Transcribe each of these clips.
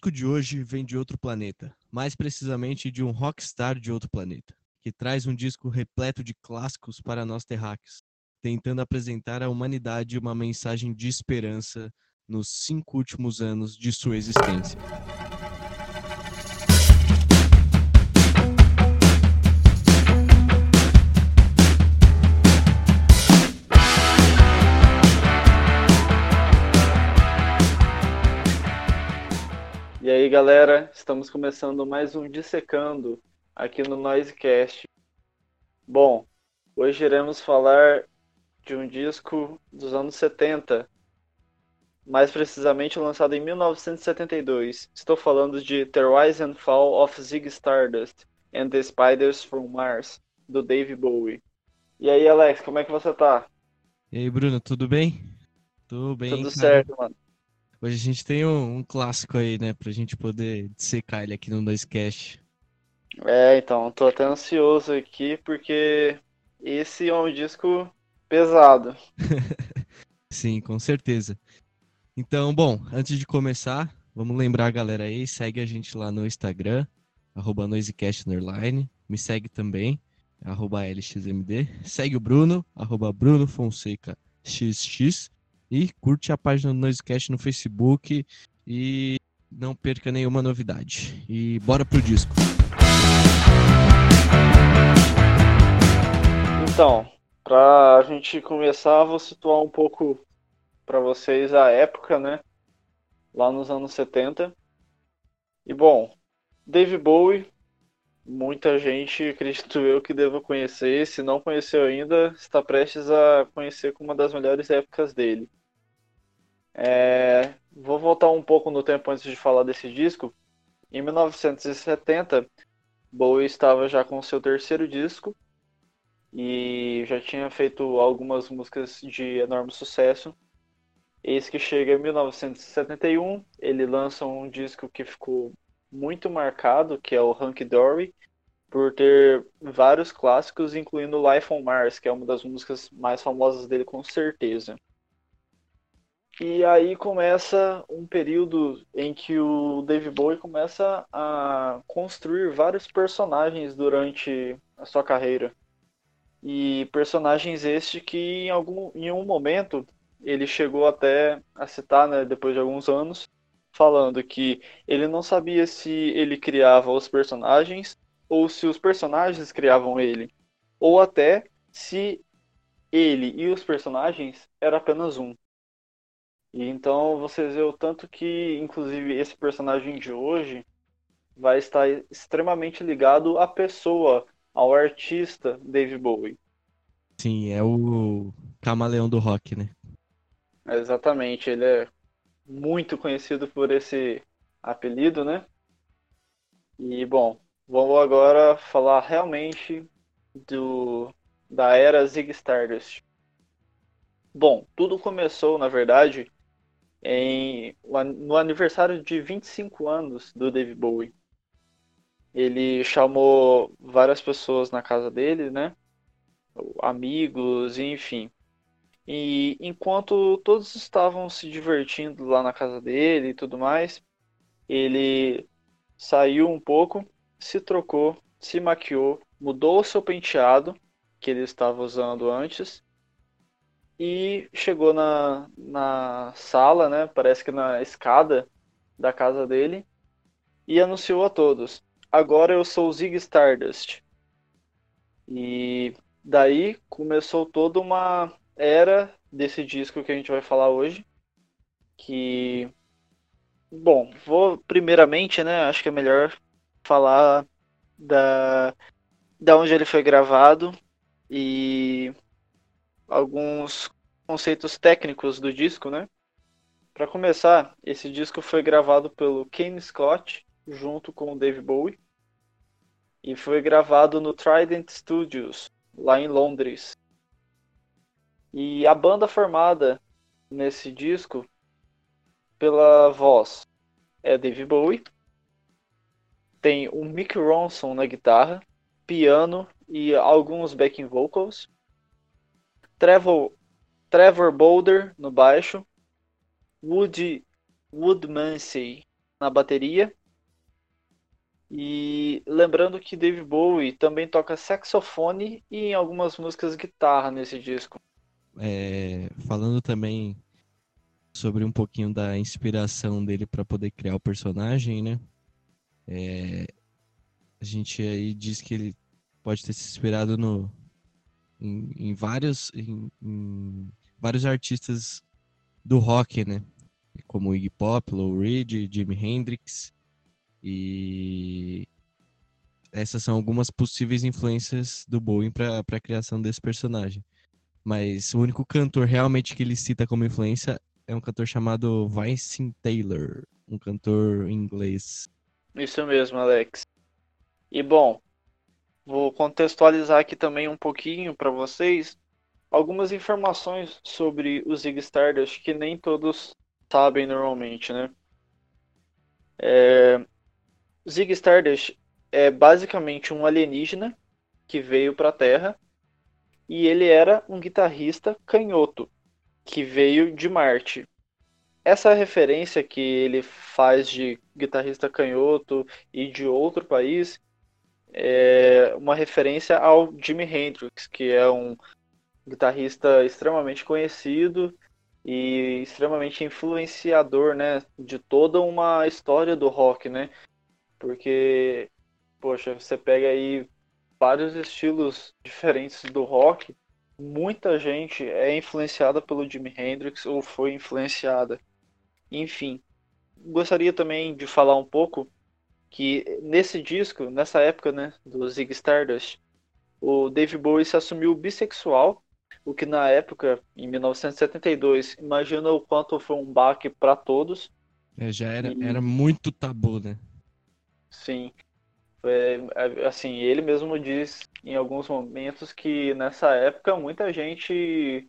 disco de hoje vem de outro planeta, mais precisamente de um rockstar de outro planeta, que traz um disco repleto de clássicos para nós terráqueos, tentando apresentar à humanidade uma mensagem de esperança nos cinco últimos anos de sua existência. Galera, estamos começando mais um Dissecando aqui no Noisecast. Bom, hoje iremos falar de um disco dos anos 70, mais precisamente lançado em 1972. Estou falando de The Rise and Fall of Zig Stardust and the Spiders from Mars, do Dave Bowie. E aí, Alex, como é que você tá? E aí, Bruno, tudo bem? Tudo bem. Tudo cara. certo, mano. Hoje a gente tem um, um, clássico aí, né? Pra gente poder dissecar ele aqui no Noisecast. É, então, tô até ansioso aqui, porque esse é um disco pesado. Sim, com certeza. Então, bom, antes de começar, vamos lembrar a galera aí, segue a gente lá no Instagram, arroba me segue também, arroba LXMD, segue o Bruno, arroba Bruno Fonseca XX, e curte a página do Noisecast no Facebook e não perca nenhuma novidade. E bora pro disco. Então, pra gente começar, vou situar um pouco para vocês a época, né? Lá nos anos 70. E bom, Dave Bowie, muita gente, acredito eu, que deva conhecer. Se não conheceu ainda, está prestes a conhecer como uma das melhores épocas dele. É, vou voltar um pouco no tempo antes de falar desse disco. Em 1970, Bowie estava já com seu terceiro disco e já tinha feito algumas músicas de enorme sucesso. Eis que chega em 1971, ele lança um disco que ficou muito marcado, que é o Hunky Dory, por ter vários clássicos, incluindo Life on Mars, que é uma das músicas mais famosas dele com certeza. E aí começa um período em que o Dave Bowie começa a construir vários personagens durante a sua carreira. E personagens estes que em algum em um momento ele chegou até a citar, né, depois de alguns anos, falando que ele não sabia se ele criava os personagens ou se os personagens criavam ele, ou até se ele e os personagens era apenas um. E então vocês vê o tanto que, inclusive, esse personagem de hoje vai estar extremamente ligado à pessoa, ao artista Dave Bowie. Sim, é o camaleão do rock, né? Exatamente, ele é muito conhecido por esse apelido, né? E bom, vamos agora falar realmente do da era Zig Stardust. Bom, tudo começou, na verdade, em, no aniversário de 25 anos do Dave Bowie. Ele chamou várias pessoas na casa dele, né? Amigos, enfim. E enquanto todos estavam se divertindo lá na casa dele e tudo mais, ele saiu um pouco, se trocou, se maquiou, mudou o seu penteado que ele estava usando antes e chegou na, na sala, né? Parece que na escada da casa dele e anunciou a todos: Agora eu sou Zig Stardust. E daí começou toda uma era desse disco que a gente vai falar hoje. Que. Bom, vou primeiramente, né? Acho que é melhor falar da, da onde ele foi gravado e alguns conceitos técnicos do disco, né? Para começar, esse disco foi gravado pelo Kane Scott junto com o Dave Bowie e foi gravado no Trident Studios, lá em Londres. E a banda formada nesse disco pela voz é Dave Bowie, tem o Mick Ronson na guitarra, piano e alguns backing vocals. Trevor, Trevor Boulder no baixo, Woody Woodmansey na bateria. E lembrando que Dave Bowie também toca saxofone e em algumas músicas guitarra nesse disco. É, falando também sobre um pouquinho da inspiração dele para poder criar o personagem, né? É, a gente aí diz que ele pode ter se inspirado no, em, em vários, em, em, vários artistas do rock, né? Como Iggy Pop, Lou Reed, Jimi Hendrix. E essas são algumas possíveis influências do Bowie para a criação desse personagem. Mas o único cantor realmente que ele cita como influência é um cantor chamado Vincent Taylor, um cantor inglês. Isso mesmo, Alex. E bom, vou contextualizar aqui também um pouquinho para vocês algumas informações sobre o Zig Stardust que nem todos sabem normalmente, né? É, Zig Stardust é basicamente um alienígena que veio para a Terra e ele era um guitarrista canhoto que veio de Marte. Essa referência que ele faz de guitarrista canhoto e de outro país é uma referência ao Jimi Hendrix, que é um guitarrista extremamente conhecido e extremamente influenciador, né, de toda uma história do rock, né? Porque, poxa, você pega aí vários estilos diferentes do rock, muita gente é influenciada pelo Jimi Hendrix ou foi influenciada. Enfim, gostaria também de falar um pouco que nesse disco, nessa época, né, do Zig Stardust, o Dave Bowie se assumiu bissexual, o que na época, em 1972, imagina o quanto foi um baque para todos. É, já era, e... era muito tabu, né? Sim. É, assim, ele mesmo diz em alguns momentos que nessa época muita gente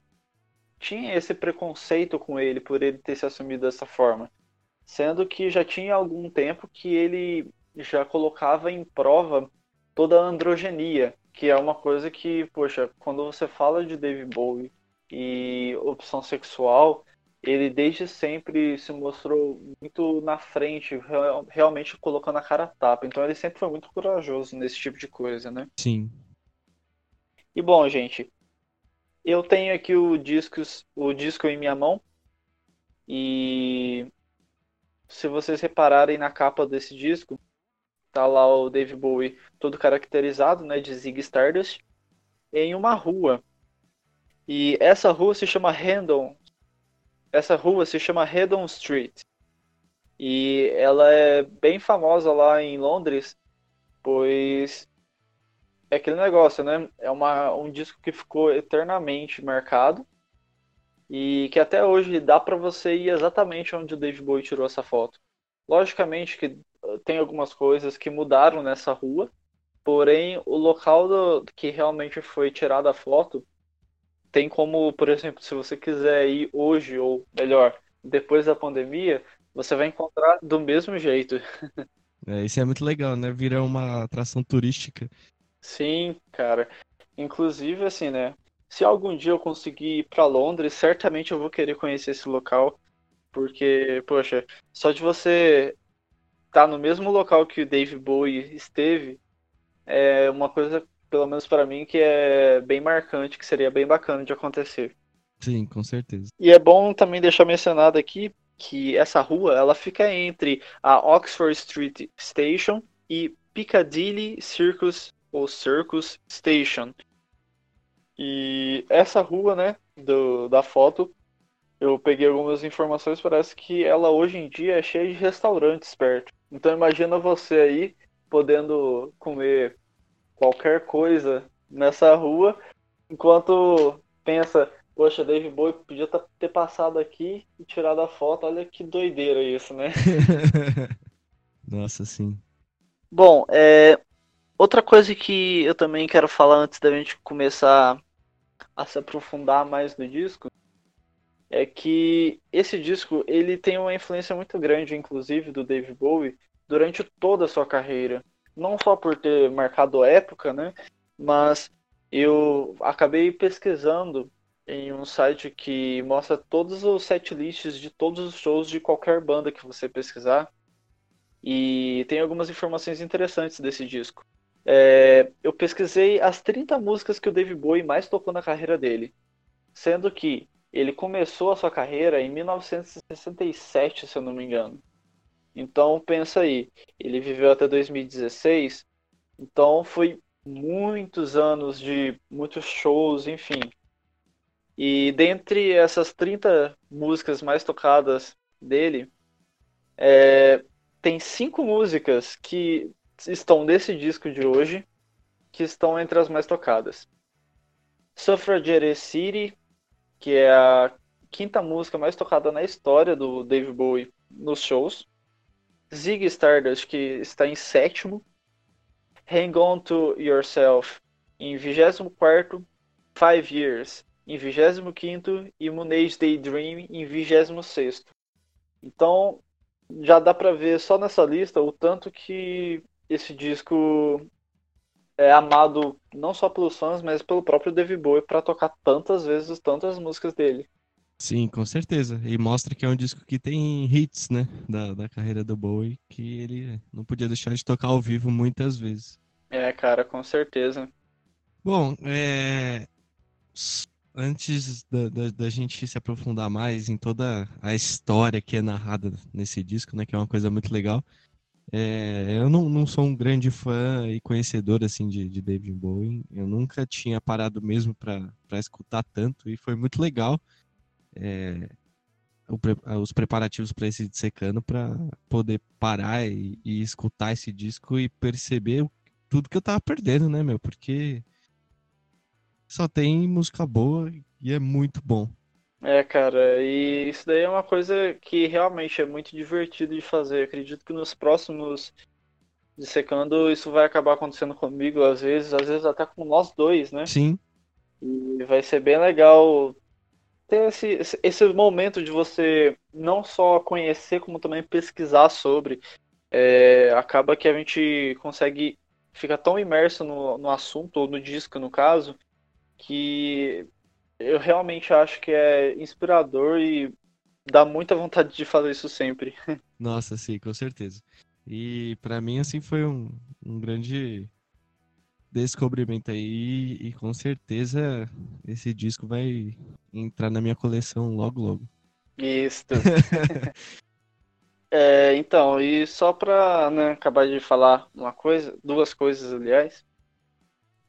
tinha esse preconceito com ele por ele ter se assumido dessa forma. Sendo que já tinha algum tempo que ele já colocava em prova toda a androgenia, que é uma coisa que, poxa, quando você fala de David Bowie e opção sexual, ele desde sempre se mostrou muito na frente, realmente colocando a cara a tapa. Então ele sempre foi muito corajoso nesse tipo de coisa, né? Sim. E bom, gente, eu tenho aqui o disco, o disco em minha mão. E se vocês repararem na capa desse disco, tá lá o Dave Bowie todo caracterizado, né, de Zig Stardust, em uma rua. E essa rua se chama Random essa rua se chama Redon Street. E ela é bem famosa lá em Londres, pois é aquele negócio, né? É uma, um disco que ficou eternamente marcado e que até hoje dá para você ir exatamente onde o Dave Bowie tirou essa foto. Logicamente que tem algumas coisas que mudaram nessa rua, porém o local do, que realmente foi tirada a foto tem como, por exemplo, se você quiser ir hoje, ou melhor, depois da pandemia, você vai encontrar do mesmo jeito. É, isso é muito legal, né? Vira uma atração turística. Sim, cara. Inclusive, assim, né? Se algum dia eu conseguir ir para Londres, certamente eu vou querer conhecer esse local. Porque, poxa, só de você tá no mesmo local que o Dave Bowie esteve, é uma coisa pelo menos para mim, que é bem marcante, que seria bem bacana de acontecer. Sim, com certeza. E é bom também deixar mencionado aqui que essa rua ela fica entre a Oxford Street Station e Piccadilly Circus ou Circus Station. E essa rua, né, do, da foto, eu peguei algumas informações, parece que ela hoje em dia é cheia de restaurantes perto. Então imagina você aí podendo comer qualquer coisa nessa rua, enquanto pensa, poxa, Dave Bowie podia tá, ter passado aqui e tirado a foto, olha que doideira isso, né? Nossa, sim. Bom, é, outra coisa que eu também quero falar antes da gente começar a se aprofundar mais no disco é que esse disco ele tem uma influência muito grande, inclusive, do Dave Bowie durante toda a sua carreira não só por ter marcado época, né? Mas eu acabei pesquisando em um site que mostra todos os set lists de todos os shows de qualquer banda que você pesquisar. E tem algumas informações interessantes desse disco. É, eu pesquisei as 30 músicas que o David Bowie mais tocou na carreira dele, sendo que ele começou a sua carreira em 1967, se eu não me engano. Então pensa aí, ele viveu até 2016, então foi muitos anos de muitos shows, enfim. E dentre essas 30 músicas mais tocadas dele, é, tem cinco músicas que estão nesse disco de hoje, que estão entre as mais tocadas. Suffragette City, que é a quinta música mais tocada na história do Dave Bowie nos shows. Zig Stardust, que está em sétimo. Hang On To Yourself, em 24 Five Years, em 25 e Moonage Daydream, em 26 Então, já dá para ver só nessa lista o tanto que esse disco é amado não só pelos fãs, mas pelo próprio David Bowie para tocar tantas vezes tantas músicas dele. Sim, com certeza. E mostra que é um disco que tem hits, né, da, da carreira do Bowie, que ele não podia deixar de tocar ao vivo muitas vezes. É, cara, com certeza. Bom, é... antes da, da, da, gente se aprofundar mais em toda a história que é narrada nesse disco, né, que é uma coisa muito legal, é... eu não, não sou um grande fã e conhecedor assim de, de David Bowie. Eu nunca tinha parado mesmo para escutar tanto e foi muito legal é, os preparativos para esse secando para poder parar e, e, escutar esse disco e perceber tudo que eu tava perdendo, né, meu? Porque só tem música boa e é muito bom. É, cara, e isso daí é uma coisa que realmente é muito divertido de fazer. acredito que nos próximos dissecando isso vai acabar acontecendo comigo às vezes, às vezes até com nós dois, né? Sim. E vai ser bem legal ter esse, esse momento de você não só conhecer, como também pesquisar sobre. É, acaba que a gente consegue ficar tão imerso no, no assunto, ou no disco no caso, que eu realmente acho que é inspirador e dá muita vontade de fazer isso sempre. Nossa, sim, com certeza. E para mim, assim, foi um, um grande descobrimento aí e com certeza esse disco vai entrar na minha coleção logo logo. Isso. é, então, e só pra né, acabar de falar uma coisa, duas coisas aliás.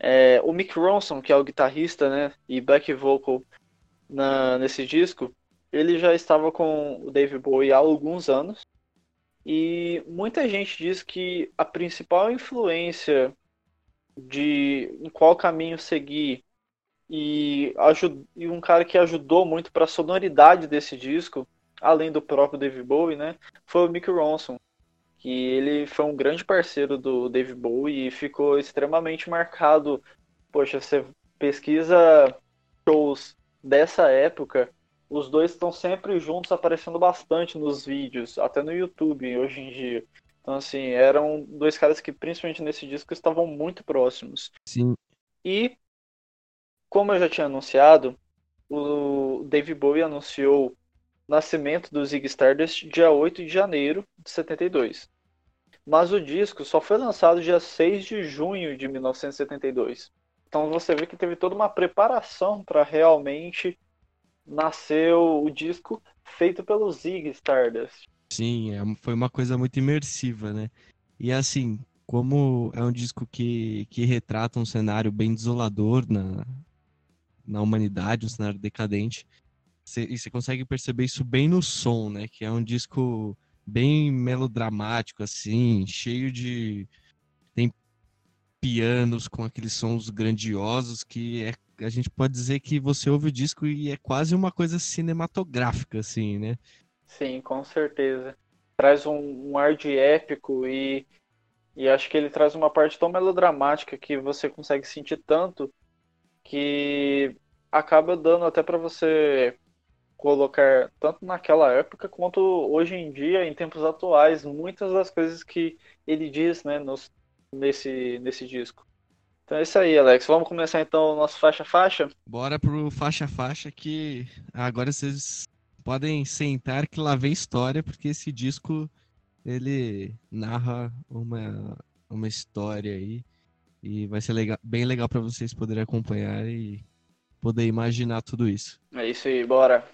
É, o Mick Ronson, que é o guitarrista né, e back vocal na, nesse disco, ele já estava com o Dave Bowie há alguns anos. E muita gente diz que a principal influência de em qual caminho seguir e, e um cara que ajudou muito para a sonoridade desse disco, além do próprio Dave Bowie, né, foi o Mick Ronson, que ele foi um grande parceiro do Dave Bowie e ficou extremamente marcado. Poxa, você pesquisa shows dessa época, os dois estão sempre juntos aparecendo bastante nos vídeos, até no YouTube hoje em dia. Então, assim, eram dois caras que, principalmente nesse disco, estavam muito próximos. Sim. E, como eu já tinha anunciado, o Dave Bowie anunciou o nascimento do Zig Stardust dia 8 de janeiro de 72. Mas o disco só foi lançado dia 6 de junho de 1972. Então você vê que teve toda uma preparação para realmente nascer o disco feito pelo Zig Stardust. Sim, é, foi uma coisa muito imersiva, né? E assim, como é um disco que, que retrata um cenário bem desolador na, na humanidade, um cenário decadente, cê, e você consegue perceber isso bem no som, né? Que é um disco bem melodramático, assim, cheio de. Tem pianos com aqueles sons grandiosos que é, a gente pode dizer que você ouve o disco e é quase uma coisa cinematográfica, assim, né? Sim, com certeza. Traz um, um ar de épico e, e acho que ele traz uma parte tão melodramática que você consegue sentir tanto que acaba dando até para você colocar tanto naquela época quanto hoje em dia, em tempos atuais, muitas das coisas que ele diz né, nos, nesse, nesse disco. Então é isso aí, Alex. Vamos começar então o nosso faixa-faixa? Bora pro faixa-faixa que agora vocês podem sentar que lá vem história, porque esse disco ele narra uma, uma história aí e vai ser legal, bem legal para vocês poderem acompanhar e poder imaginar tudo isso. É isso aí, bora.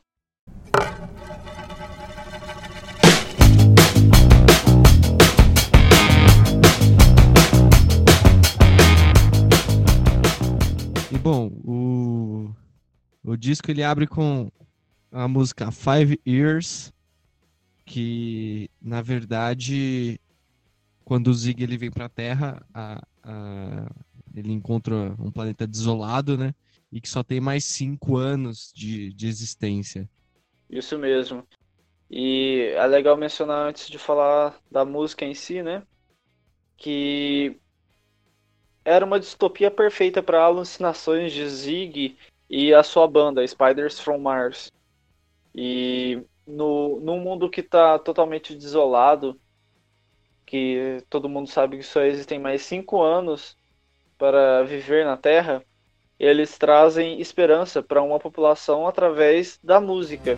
E bom, o, o disco ele abre com a música Five Years, que na verdade quando o Zig ele vem para a Terra, ele encontra um planeta desolado, né? E que só tem mais cinco anos de, de existência. Isso mesmo. E é legal mencionar antes de falar da música em si, né? Que era uma distopia perfeita para alucinações de Zig e a sua banda, Spiders from Mars. E no, num mundo que está totalmente desolado, que todo mundo sabe que só existem mais cinco anos para viver na Terra, eles trazem esperança para uma população através da música.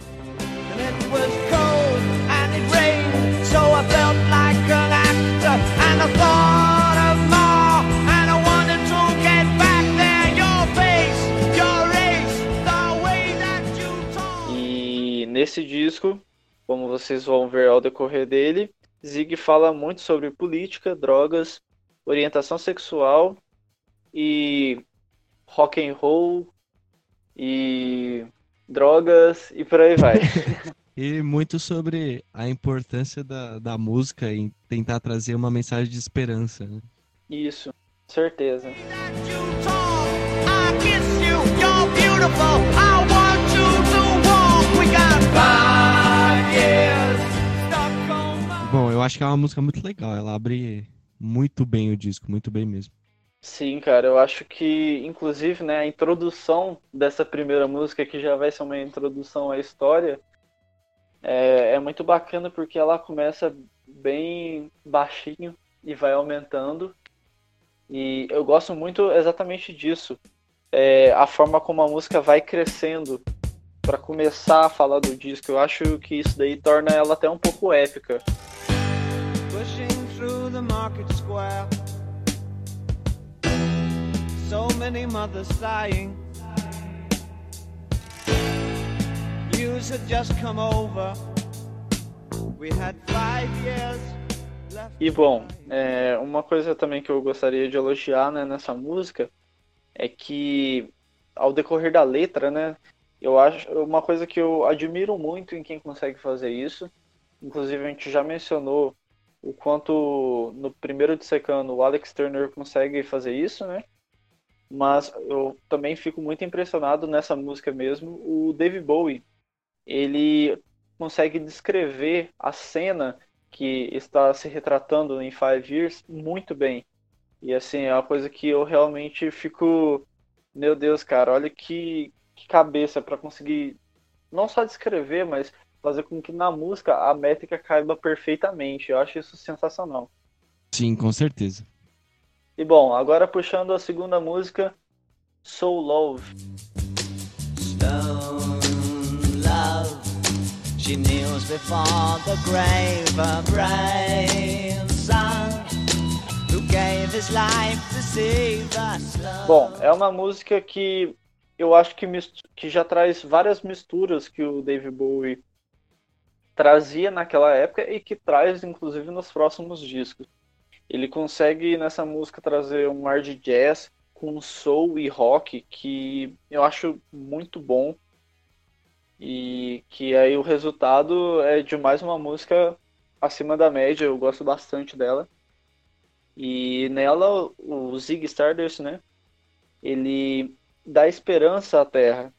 E nesse disco, como vocês vão ver ao decorrer dele, Zig fala muito sobre política, drogas, orientação sexual e rock and roll e drogas e por aí vai. e muito sobre a importância da, da música em tentar trazer uma mensagem de esperança. Né? Isso, certeza. Bom, eu acho que é uma música muito legal. Ela abre muito bem o disco, muito bem mesmo. Sim, cara, eu acho que, inclusive, né, a introdução dessa primeira música, que já vai ser uma introdução à história, é, é muito bacana porque ela começa bem baixinho e vai aumentando. E eu gosto muito exatamente disso. É, a forma como a música vai crescendo para começar a falar do disco. Eu acho que isso daí torna ela até um pouco épica. Pushing through the market square so many mothers sighing. News had just come over. We had five years E bom, é, uma coisa também que eu gostaria de elogiar né, nessa música é que ao decorrer da letra, né, eu acho uma coisa que eu admiro muito em quem consegue fazer isso. Inclusive a gente já mencionou o quanto no primeiro de secando o Alex Turner consegue fazer isso, né? Mas eu também fico muito impressionado nessa música mesmo. O Dave Bowie, ele consegue descrever a cena que está se retratando em Five Years muito bem. E assim, é uma coisa que eu realmente fico, meu Deus, cara, olha que, que cabeça para conseguir não só descrever, mas fazer com que na música a métrica caiba perfeitamente. Eu acho isso sensacional. Sim, com certeza. E bom, agora puxando a segunda música, Soul Love. Stone Love, she kneels before the grave, a brave son who gave his life to save us. Bom, é uma música que eu acho que, que já traz várias misturas que o David Bowie trazia naquela época e que traz inclusive nos próximos discos. Ele consegue nessa música trazer um ar de jazz com soul e rock que eu acho muito bom. E que aí o resultado é de mais uma música acima da média, eu gosto bastante dela. E nela o Zig Stardust, né? Ele dá esperança à Terra.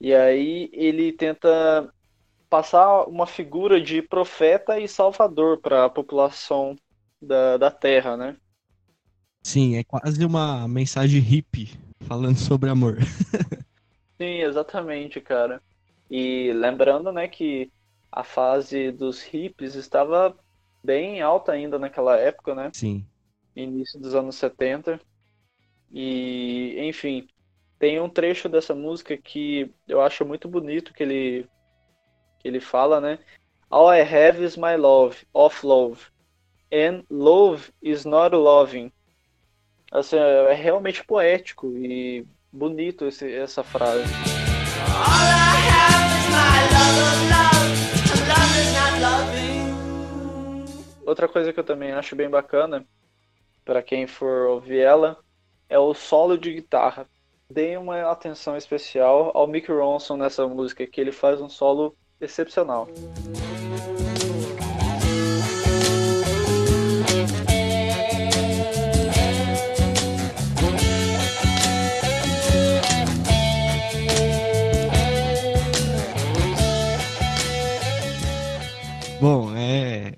E aí ele tenta passar uma figura de profeta e salvador para a população da, da Terra, né? Sim, é quase uma mensagem hippie falando sobre amor. Sim, exatamente, cara. E lembrando, né, que a fase dos hippies estava bem alta ainda naquela época, né? Sim. Início dos anos 70. E, enfim, tem um trecho dessa música que eu acho muito bonito que ele que ele fala, né? All I have is my love, of love. And love is not loving. Assim, é realmente poético e bonito esse, essa frase. Outra coisa que eu também acho bem bacana, para quem for ouvir ela, é o solo de guitarra. Deem uma atenção especial ao Mick Ronson nessa música, que ele faz um solo excepcional. Bom,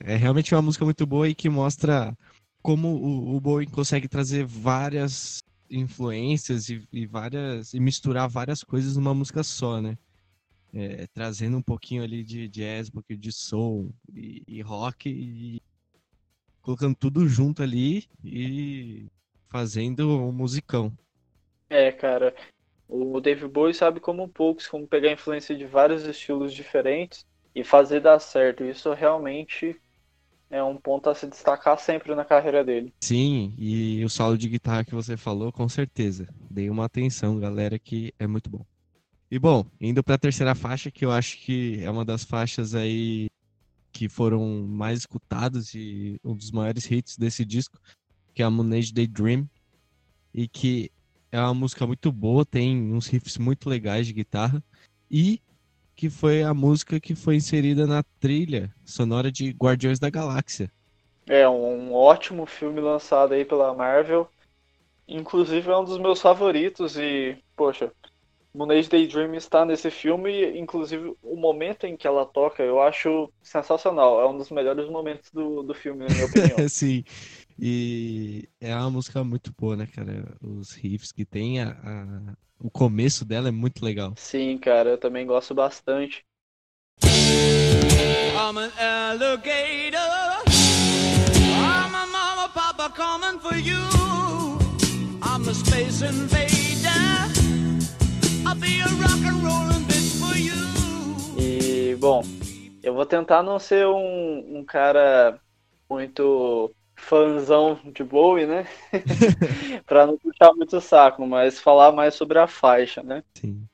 é, realmente uma música muito boa e que mostra como o, o Bowie consegue trazer várias influências e, e, várias e misturar várias coisas numa música só, né? É, trazendo um pouquinho ali de jazz, um pouquinho de soul e, e rock e colocando tudo junto ali e fazendo um musicão. É, cara, o Dave Bowie sabe como poucos como pegar influência de vários estilos diferentes e fazer dar certo. Isso realmente é um ponto a se destacar sempre na carreira dele. Sim, e o solo de guitarra que você falou, com certeza. Dei uma atenção, galera, que é muito bom. E bom, indo para a terceira faixa, que eu acho que é uma das faixas aí que foram mais escutados e um dos maiores hits desse disco, que é a Moonage Daydream, e que é uma música muito boa, tem uns riffs muito legais de guitarra, e que foi a música que foi inserida na trilha sonora de Guardiões da Galáxia. É um ótimo filme lançado aí pela Marvel. Inclusive é um dos meus favoritos e, poxa, Moonage Daydream está nesse filme, inclusive o momento em que ela toca, eu acho sensacional. É um dos melhores momentos do, do filme, na minha opinião. Sim. E é uma música muito boa, né, cara? Os riffs que tem, a, a, o começo dela é muito legal. Sim, cara, eu também gosto bastante. I'm an alligator. I'm a mama, papa coming for you. I'm a space invader. I'll be a rock and rollin' bitch for you. E, bom, eu vou tentar não ser um, um cara muito fãzão de Bowie, né? para não puxar muito o saco, mas falar mais sobre a faixa, né? Sim.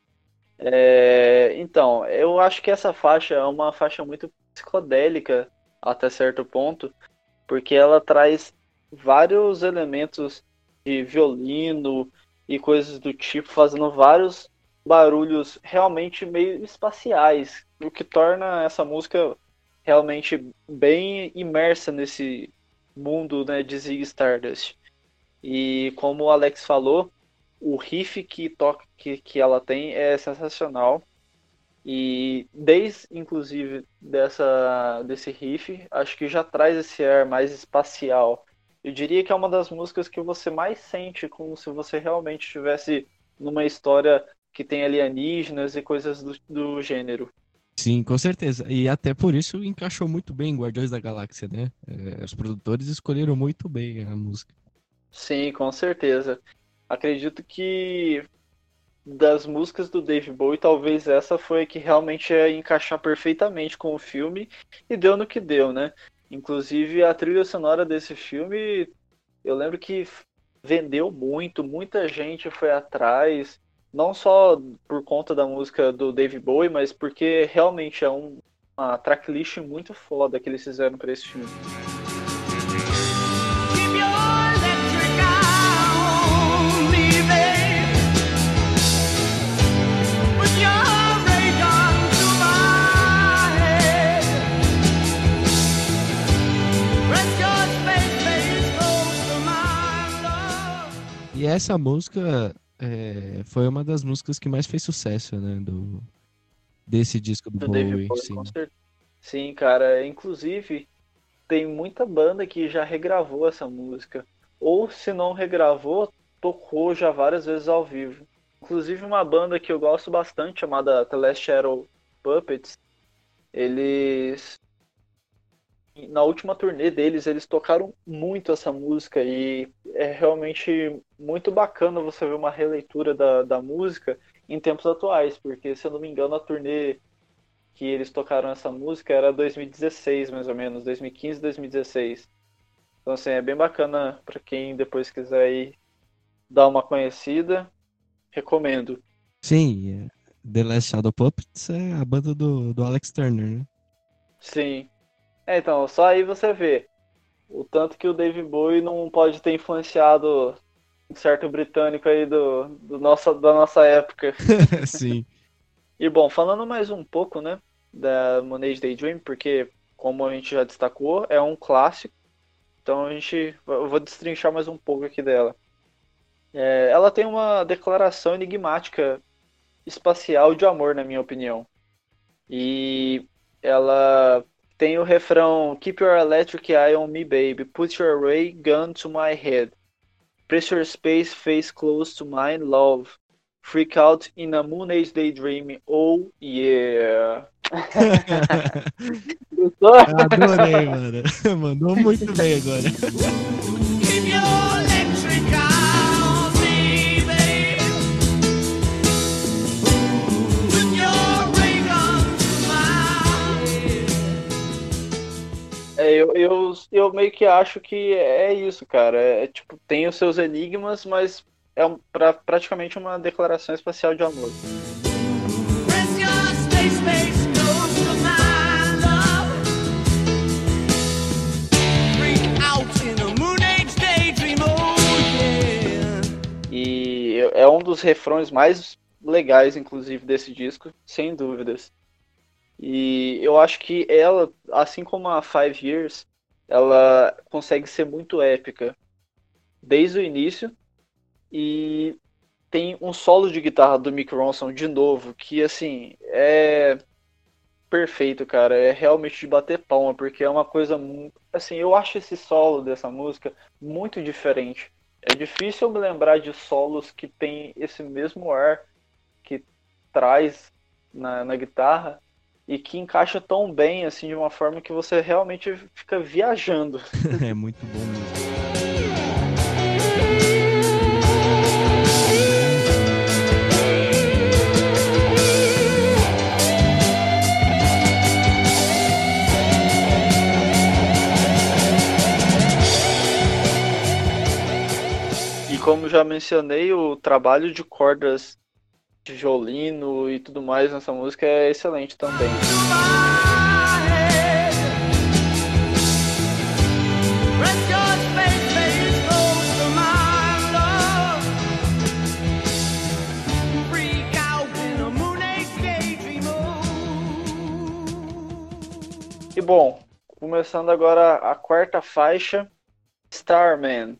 É, então, eu acho que essa faixa é uma faixa muito psicodélica até certo ponto, porque ela traz vários elementos de violino e coisas do tipo, fazendo vários barulhos realmente meio espaciais, o que torna essa música realmente bem imersa nesse mundo né, de Zig Stardust. E como o Alex falou, o riff que toca que, que ela tem é sensacional. E desde inclusive dessa desse riff, acho que já traz esse ar mais espacial. Eu diria que é uma das músicas que você mais sente como se você realmente estivesse numa história que tem alienígenas e coisas do, do gênero. Sim, com certeza. E até por isso encaixou muito bem em Guardiões da Galáxia, né? É, os produtores escolheram muito bem a música. Sim, com certeza. Acredito que das músicas do Dave Bowie, talvez essa foi a que realmente ia encaixar perfeitamente com o filme e deu no que deu, né? Inclusive a trilha sonora desse filme, eu lembro que vendeu muito, muita gente foi atrás não só por conta da música do Dave Bowie, mas porque realmente é um, uma tracklist muito foda que eles fizeram para esse filme. E essa música é, foi uma das músicas que mais fez sucesso, né? Do, desse disco do, do Bowie. Bowie sim. sim, cara. Inclusive, tem muita banda que já regravou essa música. Ou se não regravou, tocou já várias vezes ao vivo. Inclusive uma banda que eu gosto bastante, chamada The Last Shadow Puppets. Eles na última turnê deles, eles tocaram muito essa música e é realmente muito bacana você ver uma releitura da, da música em tempos atuais, porque se eu não me engano a turnê que eles tocaram essa música era 2016, mais ou menos, 2015, 2016. Então, assim, é bem bacana para quem depois quiser ir dar uma conhecida, recomendo. Sim, é, The Last Shadow Puppets é a banda do, do Alex Turner, né? Sim. É, então, só aí você vê o tanto que o David Bowie não pode ter influenciado um certo britânico aí do, do nossa, da nossa época. Sim. E bom, falando mais um pouco, né, da Monet Daydream, porque como a gente já destacou, é um clássico. Então a gente, eu vou destrinchar mais um pouco aqui dela. É, ela tem uma declaração enigmática espacial de amor, na minha opinião. E ela tem o refrão Keep your electric eye on me, baby. Put your ray gun to my head. Press your space face close to mine, love. Freak out in a moon age daydream. Oh yeah. Adorei, mano. Mandou muito bem agora. É, eu, eu, eu meio que acho que é isso, cara. É, é tipo, tem os seus enigmas, mas é um, pra, praticamente uma declaração espacial de amor. E é um dos refrões mais legais, inclusive, desse disco, sem dúvidas. E eu acho que ela, assim como a Five Years, ela consegue ser muito épica desde o início e tem um solo de guitarra do Mick Ronson de novo que assim é perfeito, cara. É realmente de bater palma porque é uma coisa muito assim. Eu acho esse solo dessa música muito diferente. É difícil me lembrar de solos que tem esse mesmo ar que traz na, na guitarra e que encaixa tão bem, assim, de uma forma que você realmente fica viajando. é muito bom mesmo. E como já mencionei, o trabalho de cordas violino e tudo mais nessa música é excelente também. E bom, começando agora a quarta faixa, Starman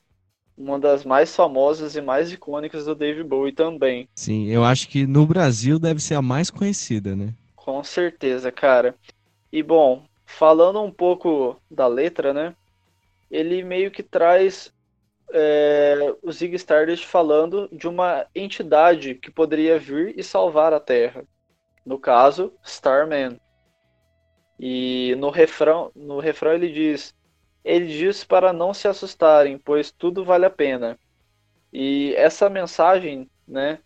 uma das mais famosas e mais icônicas do David Bowie também. Sim, eu acho que no Brasil deve ser a mais conhecida, né? Com certeza, cara. E bom, falando um pouco da letra, né? Ele meio que traz é, o Zig Stardust falando de uma entidade que poderia vir e salvar a Terra. No caso, Starman. E no refrão, no refrão ele diz: ele diz para não se assustarem, pois tudo vale a pena. E essa mensagem, né,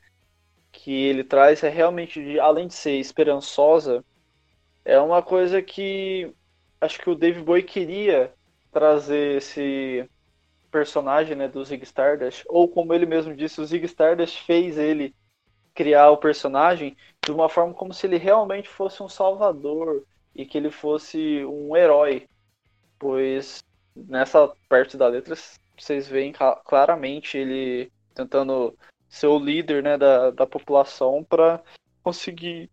que ele traz é realmente, de, além de ser esperançosa, é uma coisa que acho que o Dave Boy queria trazer esse personagem, né, do Zig Stardust, ou como ele mesmo disse, o Zig Stardust fez ele criar o personagem de uma forma como se ele realmente fosse um salvador e que ele fosse um herói, pois nessa parte da letra vocês veem claramente ele tentando ser o líder né, da, da população para conseguir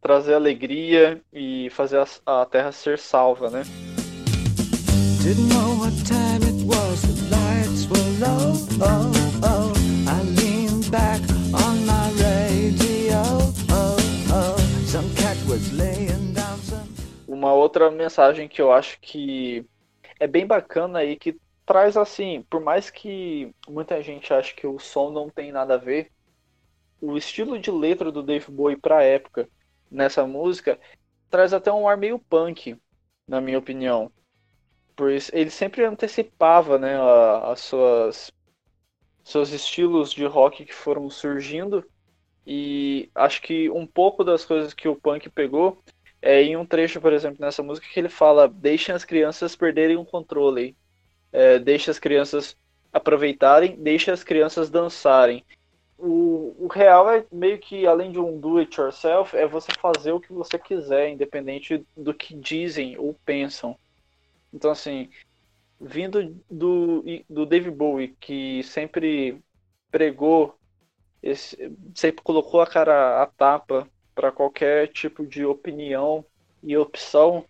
trazer alegria e fazer a, a terra ser salva, né? Uma outra mensagem que eu acho que é bem bacana aí que traz assim, por mais que muita gente ache que o som não tem nada a ver, o estilo de letra do Dave Bowie para a época nessa música traz até um ar meio punk, na minha opinião. Pois ele sempre antecipava, né, as suas seus estilos de rock que foram surgindo E acho que um pouco das coisas que o punk pegou é em um trecho, por exemplo, nessa música que ele fala: deixem as crianças perderem o controle, é, deixem as crianças aproveitarem, deixem as crianças dançarem. O, o real é meio que, além de um do it yourself, é você fazer o que você quiser, independente do que dizem ou pensam. Então, assim, vindo do, do David Bowie, que sempre pregou, esse, sempre colocou a cara a tapa para qualquer tipo de opinião e opção,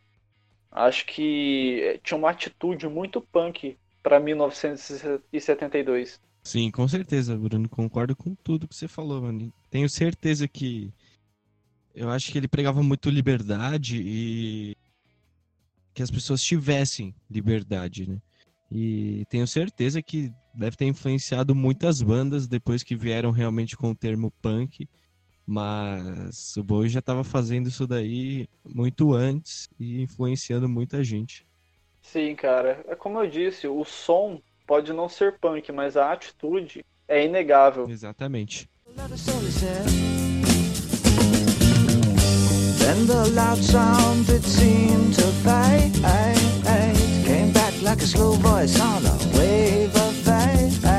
acho que tinha uma atitude muito punk para 1972. Sim, com certeza, Bruno. Concordo com tudo que você falou, mano. Tenho certeza que. Eu acho que ele pregava muito liberdade e que as pessoas tivessem liberdade, né? E tenho certeza que deve ter influenciado muitas bandas depois que vieram realmente com o termo punk. Mas o Bowie já estava fazendo isso daí muito antes e influenciando muita gente. Sim, cara. É como eu disse, o som pode não ser punk, mas a atitude é inegável. Exatamente. Then the loud sound it seemed to fade Came back like a slow voice on a wave of fate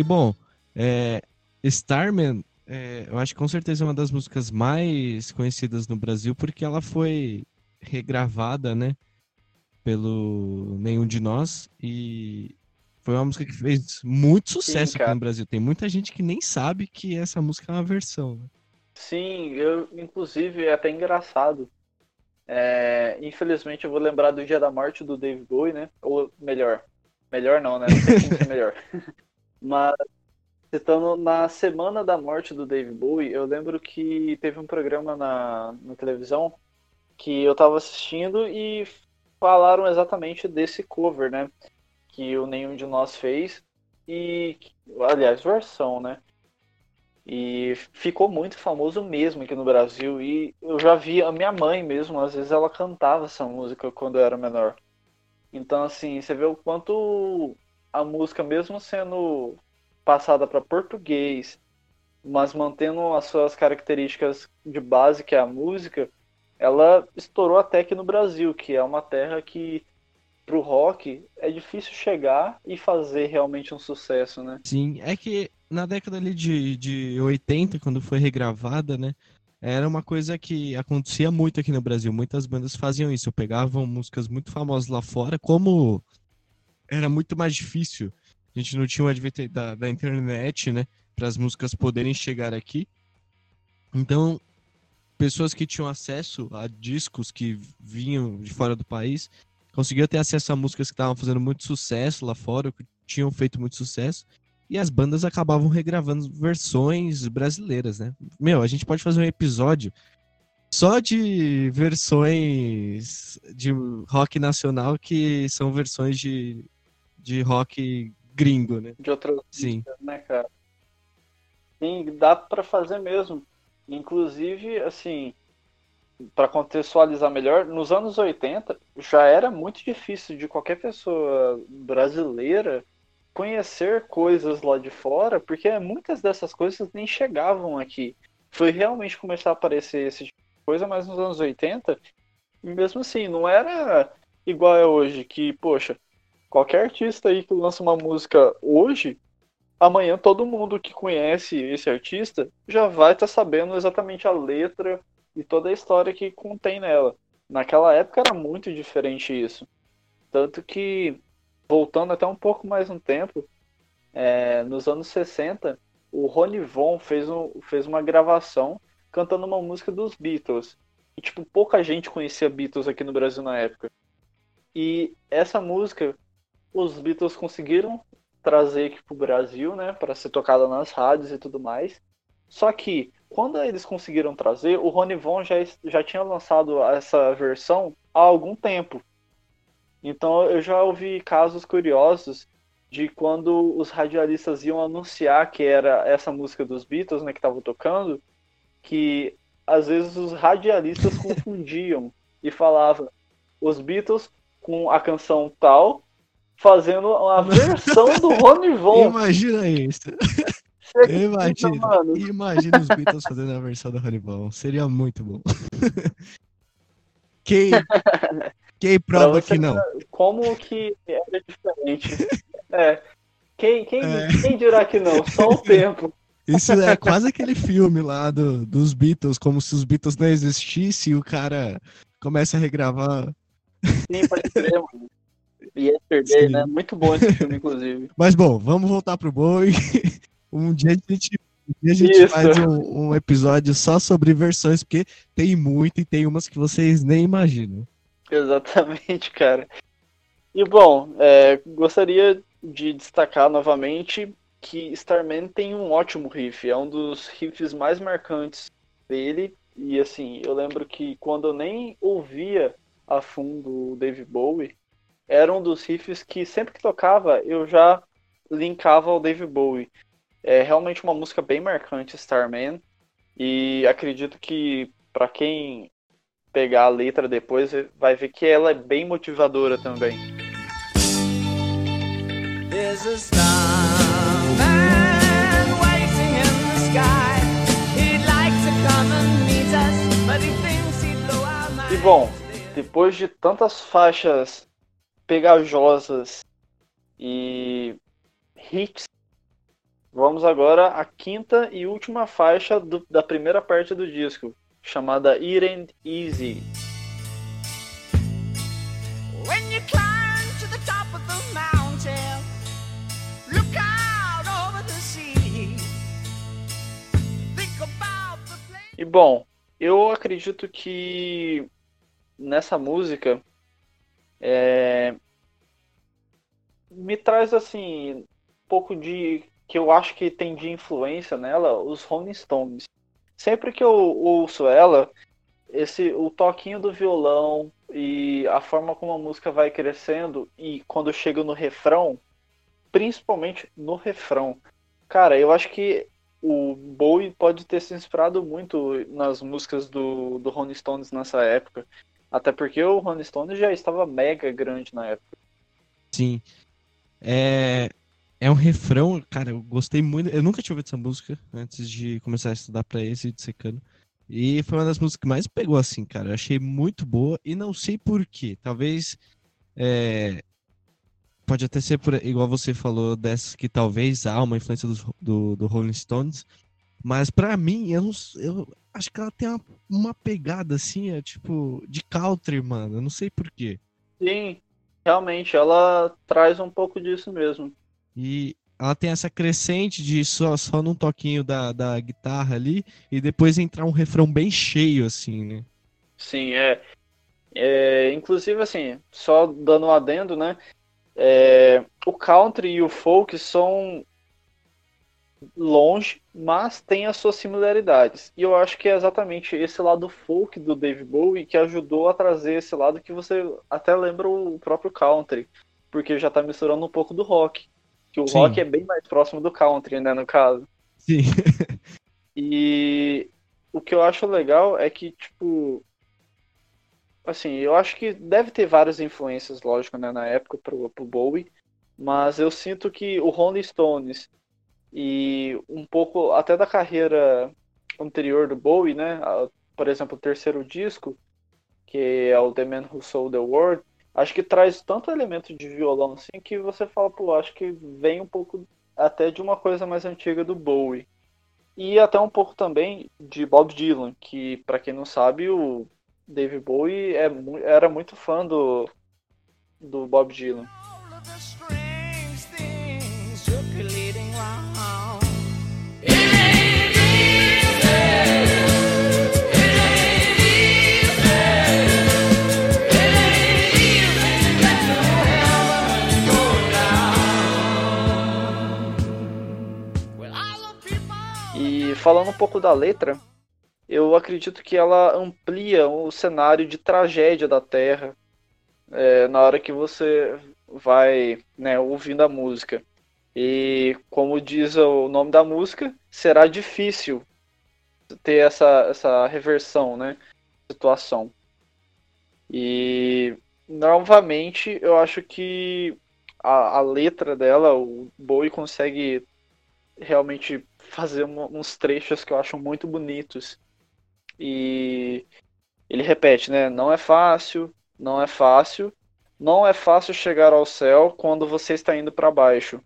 E bom, é, Starman é, eu acho que com certeza é uma das músicas mais conhecidas no Brasil, porque ela foi regravada, né? Pelo Nenhum de Nós. E foi uma música que fez muito sucesso Sim, aqui no Brasil. Tem muita gente que nem sabe que essa música é uma versão. Né? Sim, eu, inclusive, é até engraçado. É, infelizmente, eu vou lembrar do dia da morte do Dave Bowie, né? Ou melhor, melhor não, né? Não tem ser melhor. Mas Citando na semana da morte do Dave Bowie, eu lembro que teve um programa na, na televisão que eu tava assistindo e falaram exatamente desse cover, né? Que o Nenhum de Nós fez. E, aliás, versão, né? E ficou muito famoso mesmo aqui no Brasil. E eu já vi a minha mãe mesmo, às vezes ela cantava essa música quando eu era menor. Então, assim, você vê o quanto a música, mesmo sendo passada para português, mas mantendo as suas características de base, que é a música, ela estourou até aqui no Brasil, que é uma terra que pro rock é difícil chegar e fazer realmente um sucesso, né? Sim, é que na década ali de, de 80, quando foi regravada, né? Era uma coisa que acontecia muito aqui no Brasil. Muitas bandas faziam isso, pegavam músicas muito famosas lá fora, como era muito mais difícil a gente não tinha o advento da, da internet, né? Para as músicas poderem chegar aqui. Então, pessoas que tinham acesso a discos que vinham de fora do país conseguiam ter acesso a músicas que estavam fazendo muito sucesso lá fora, que tinham feito muito sucesso. E as bandas acabavam regravando versões brasileiras, né? Meu, a gente pode fazer um episódio só de versões de rock nacional que são versões de, de rock gringo, né? De outras Sim. né, cara? Sim, dá para fazer mesmo. Inclusive, assim, para contextualizar melhor, nos anos 80 já era muito difícil de qualquer pessoa brasileira conhecer coisas lá de fora, porque muitas dessas coisas nem chegavam aqui. Foi realmente começar a aparecer esse tipo de coisa, mas nos anos 80, mesmo assim, não era igual é hoje, que, poxa, Qualquer artista aí que lança uma música hoje, amanhã todo mundo que conhece esse artista já vai estar tá sabendo exatamente a letra e toda a história que contém nela. Naquela época era muito diferente isso. Tanto que, voltando até um pouco mais no tempo, é, nos anos 60, o Rony Von fez, um, fez uma gravação cantando uma música dos Beatles. E, tipo, pouca gente conhecia Beatles aqui no Brasil na época. E essa música os Beatles conseguiram trazer aqui pro Brasil, né, para ser tocada nas rádios e tudo mais. Só que quando eles conseguiram trazer, o Rony Von já, já tinha lançado essa versão há algum tempo. Então eu já ouvi casos curiosos de quando os radialistas iam anunciar que era essa música dos Beatles, né, que estavam tocando, que às vezes os radialistas confundiam e falavam os Beatles com a canção tal fazendo uma versão do Rony Von. Imagina isso. Imagina, imagina os Beatles fazendo a versão do Rony Von. Seria muito bom. Quem, quem prova que não? Como que era diferente. É. Quem, quem, é. quem dirá que não? Só o tempo. Isso é quase aquele filme lá do, dos Beatles, como se os Beatles não existissem e o cara começa a regravar. Sim, pode ser, mano. Yesterday, Sim. né? Muito bom esse filme, inclusive. Mas bom, vamos voltar pro boi. Um dia a gente, dia a gente faz um, um, episódio só sobre versões, porque tem muito e tem umas que vocês nem imaginam. Exatamente, cara. E bom, é, gostaria de destacar novamente que Starman tem um ótimo riff, é um dos riffs mais marcantes dele. E assim, eu lembro que quando eu nem ouvia a fundo o Dave Bowie, era um dos riffs que sempre que tocava eu já linkava ao Dave Bowie. É realmente uma música bem marcante, Starman. E acredito que para quem pegar a letra depois vai ver que ela é bem motivadora também. There's a E bom, depois de tantas faixas pegajosas e hits, vamos agora à quinta e última faixa do, da primeira parte do disco, chamada It Ain't Easy. E bom, eu acredito que nessa música é, me traz assim um pouco de que eu acho que tem de influência nela os Rolling Stones. Sempre que eu ouço ela, esse o toquinho do violão e a forma como a música vai crescendo e quando chega no refrão, principalmente no refrão. Cara, eu acho que o Bowie pode ter se inspirado muito nas músicas do, do Rolling Stones nessa época. Até porque o Rolling Stones já estava mega grande na época. Sim. É, é um refrão, cara, eu gostei muito. Eu nunca tinha ouvido essa música antes de começar a estudar pra esse de secando. E foi uma das músicas que mais pegou assim, cara. Eu achei muito boa e não sei porquê. Talvez. É, pode até ser por, igual você falou, dessas que talvez há uma influência do, do, do Rolling Stones. Mas para mim, eu, não, eu acho que ela tem uma, uma pegada assim, é, tipo, de country, mano. Eu não sei porquê. Sim, realmente, ela traz um pouco disso mesmo. E ela tem essa crescente de só, só num toquinho da, da guitarra ali e depois entrar um refrão bem cheio, assim, né? Sim, é. é inclusive, assim, só dando um adendo, né? É, o country e o folk são longe, mas tem as suas similaridades. E eu acho que é exatamente esse lado folk do Dave Bowie que ajudou a trazer esse lado que você até lembra o próprio country, porque já está misturando um pouco do rock. Que o Sim. rock é bem mais próximo do country, né, no caso. Sim. e o que eu acho legal é que, tipo, assim, eu acho que deve ter várias influências, lógico, né, na época pro, pro Bowie, mas eu sinto que o Rolling Stones e um pouco até da carreira anterior do Bowie, né, por exemplo, o terceiro disco, que é o The Man Who Sold the World, acho que traz tanto elemento de violão assim que você fala, pô, acho que vem um pouco até de uma coisa mais antiga do Bowie. E até um pouco também de Bob Dylan, que para quem não sabe, o Dave Bowie é, era muito fã do, do Bob Dylan. Falando um pouco da letra, eu acredito que ela amplia o cenário de tragédia da Terra é, na hora que você vai né, ouvindo a música. E como diz o nome da música, será difícil ter essa, essa reversão, né? Situação. E novamente eu acho que a, a letra dela, o Bowie consegue realmente fazer uns trechos que eu acho muito bonitos. E ele repete, né? Não é fácil, não é fácil, não é fácil chegar ao céu quando você está indo para baixo.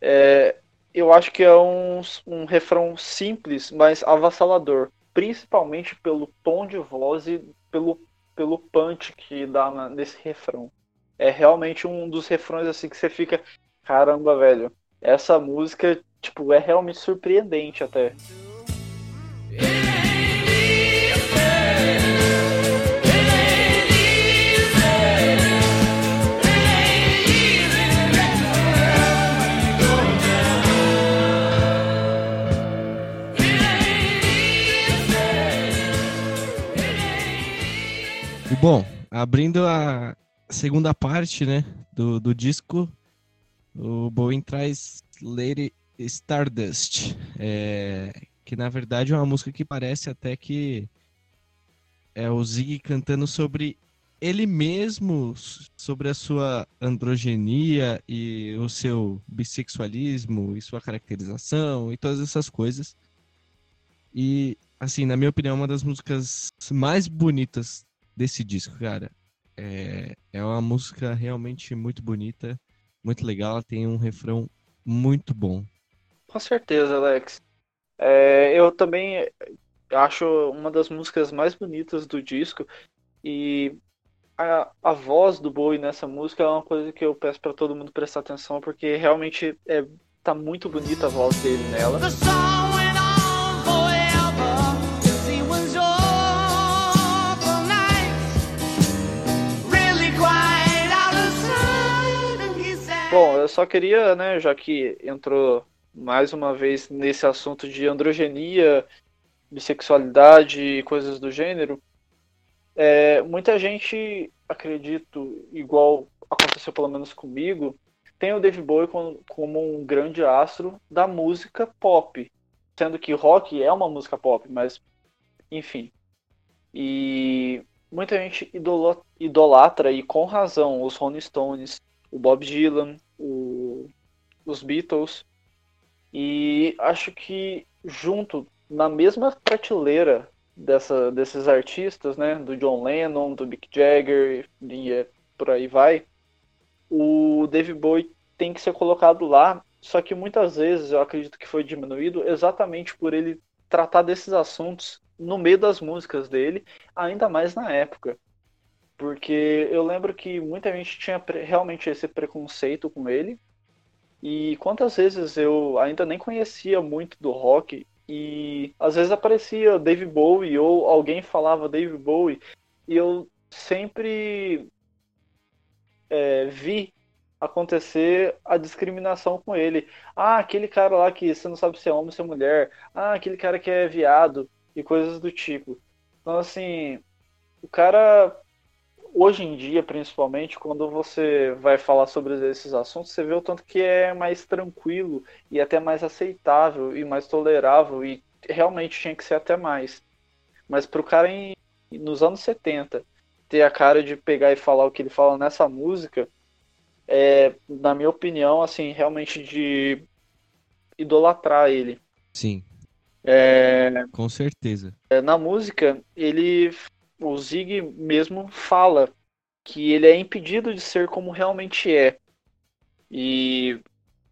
É, eu acho que é um, um refrão simples, mas avassalador, principalmente pelo tom de voz e pelo, pelo punch que dá na, nesse refrão. É realmente um dos refrões assim que você fica, caramba, velho, essa música tipo é realmente surpreendente até. Bom, abrindo a segunda parte, né, do, do disco, o Bowen traz Lady Stardust, é, que na verdade é uma música que parece até que é o Zig cantando sobre ele mesmo, sobre a sua androgenia e o seu bissexualismo e sua caracterização e todas essas coisas. E, assim, na minha opinião, é uma das músicas mais bonitas desse disco, cara. É, é uma música realmente muito bonita, muito legal. Ela tem um refrão muito bom. Com certeza, Alex. É, eu também acho uma das músicas mais bonitas do disco e a, a voz do Bowie nessa música é uma coisa que eu peço para todo mundo prestar atenção porque realmente é, tá muito bonita a voz dele nela. Bom, eu só queria, né, já que entrou mais uma vez nesse assunto de androgenia, bissexualidade e coisas do gênero, é, muita gente, acredito, igual aconteceu pelo menos comigo, tem o Dave Bowie como, como um grande astro da música pop, sendo que rock é uma música pop, mas enfim. E muita gente idolatra e com razão os Rolling Stones, o Bob Dylan, o, os Beatles. E acho que junto, na mesma prateleira dessa, desses artistas, né, do John Lennon, do Mick Jagger e por aí vai, o David Bowie tem que ser colocado lá, só que muitas vezes eu acredito que foi diminuído exatamente por ele tratar desses assuntos no meio das músicas dele, ainda mais na época. Porque eu lembro que muita gente tinha realmente esse preconceito com ele. E quantas vezes eu ainda nem conhecia muito do rock e às vezes aparecia Dave Bowie ou alguém falava Dave Bowie e eu sempre é, vi acontecer a discriminação com ele. Ah, aquele cara lá que você não sabe se é homem ou se é mulher. Ah, aquele cara que é viado e coisas do tipo. Então, assim, o cara hoje em dia, principalmente, quando você vai falar sobre esses assuntos, você vê o tanto que é mais tranquilo e até mais aceitável e mais tolerável e realmente tinha que ser até mais. Mas pro cara em, nos anos 70 ter a cara de pegar e falar o que ele fala nessa música, é, na minha opinião, assim, realmente de idolatrar ele. Sim. É, Com certeza. É, na música, ele o Zig mesmo fala que ele é impedido de ser como realmente é. E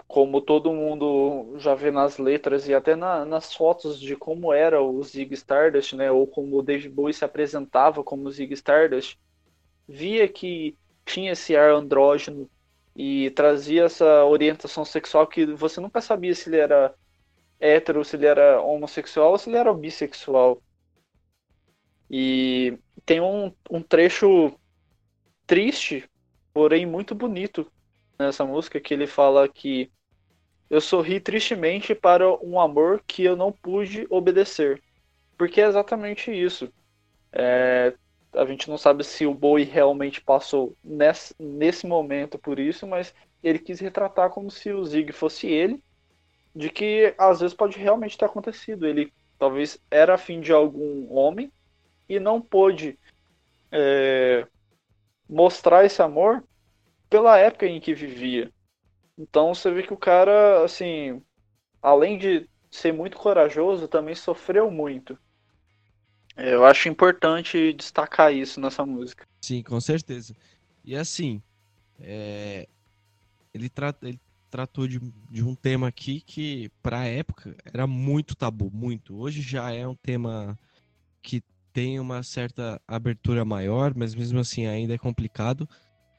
como todo mundo já vê nas letras e até na, nas fotos de como era o Zig Stardust, né, ou como o David Bowie se apresentava como Zig Stardust, via que tinha esse ar andrógeno e trazia essa orientação sexual que você nunca sabia se ele era hétero, se ele era homossexual ou se ele era bissexual. E tem um, um trecho triste, porém muito bonito nessa música, que ele fala que eu sorri tristemente para um amor que eu não pude obedecer. Porque é exatamente isso. É, a gente não sabe se o Bowie realmente passou nesse, nesse momento por isso, mas ele quis retratar como se o Zig fosse ele, de que às vezes pode realmente ter acontecido. Ele talvez era afim de algum homem e não pôde é, mostrar esse amor pela época em que vivia. Então você vê que o cara, assim, além de ser muito corajoso, também sofreu muito. É, eu acho importante destacar isso nessa música. Sim, com certeza. E assim, é... ele, tra... ele tratou de, de um tema aqui que, para a época, era muito tabu, muito. Hoje já é um tema que tem uma certa abertura maior, mas mesmo assim ainda é complicado.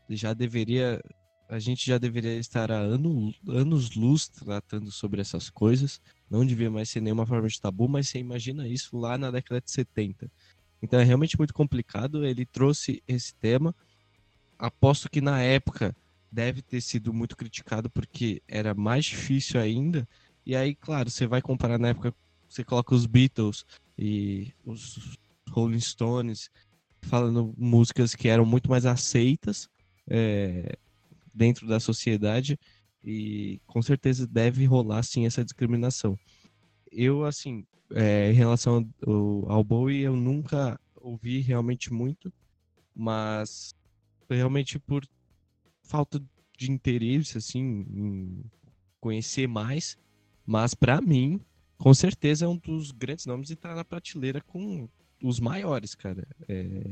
Já deveria, a gente já deveria estar há ano, anos luz tratando sobre essas coisas. Não devia mais ser nenhuma forma de tabu, mas você imagina isso lá na década de 70. Então é realmente muito complicado. Ele trouxe esse tema. Aposto que na época deve ter sido muito criticado porque era mais difícil ainda. E aí, claro, você vai comparar na época, você coloca os Beatles e os Rolling Stones falando músicas que eram muito mais aceitas é, dentro da sociedade e com certeza deve rolar sim essa discriminação. Eu, assim, é, em relação ao, ao Bowie, eu nunca ouvi realmente muito, mas realmente por falta de interesse, assim, em conhecer mais. Mas para mim, com certeza é um dos grandes nomes e tá na prateleira com os maiores, cara. É,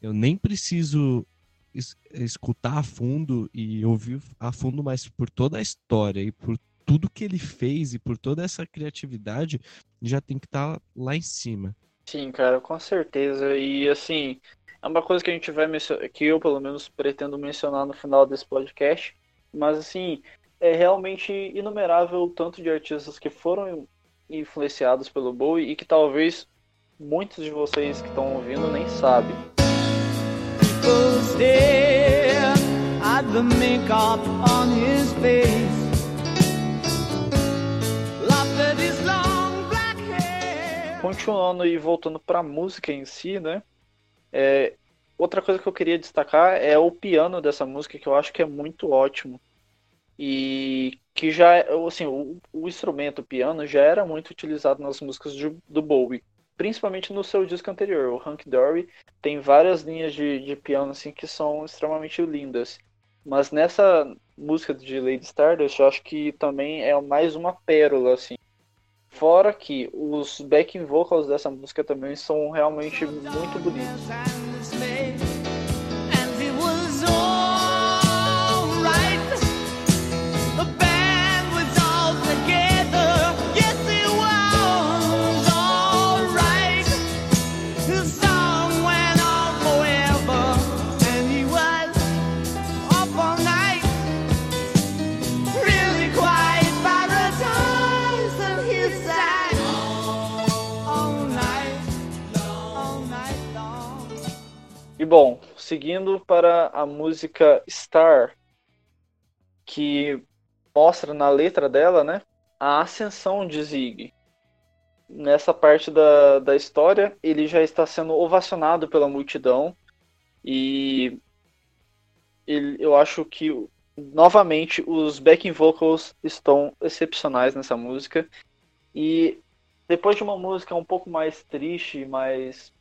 eu nem preciso es escutar a fundo e ouvir a fundo, mas por toda a história e por tudo que ele fez e por toda essa criatividade, já tem que estar tá lá em cima. Sim, cara, com certeza. E assim, é uma coisa que a gente vai mencionar, que eu pelo menos pretendo mencionar no final desse podcast, mas assim, é realmente inumerável o tanto de artistas que foram influenciados pelo Bowie e que talvez muitos de vocês que estão ouvindo nem sabem. Continuando e voltando para a música em si, né? É, outra coisa que eu queria destacar é o piano dessa música, que eu acho que é muito ótimo. E que já, assim, o, o instrumento, o piano, já era muito utilizado nas músicas de, do Bowie. Principalmente no seu disco anterior, o Hank Dory, tem várias linhas de, de piano assim que são extremamente lindas. Mas nessa música de Lady Stardust, eu acho que também é mais uma pérola, assim. Fora que os backing vocals dessa música também são realmente muito bonitos. Bom, seguindo para a música Star, que mostra na letra dela, né, a ascensão de Zig. Nessa parte da, da história, ele já está sendo ovacionado pela multidão e ele, eu acho que novamente os backing vocals estão excepcionais nessa música e depois de uma música um pouco mais triste, mais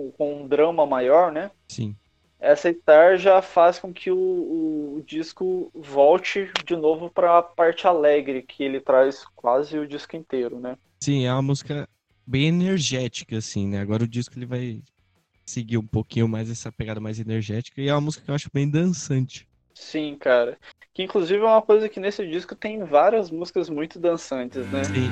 com, com um drama maior, né? Sim. Essa Star já faz com que o, o, o disco volte de novo para a parte alegre que ele traz quase o disco inteiro, né? Sim, é uma música bem energética, assim, né? Agora o disco ele vai seguir um pouquinho mais essa pegada mais energética e é uma música que eu acho bem dançante. Sim, cara. Que inclusive é uma coisa que nesse disco tem várias músicas muito dançantes, né? Sim.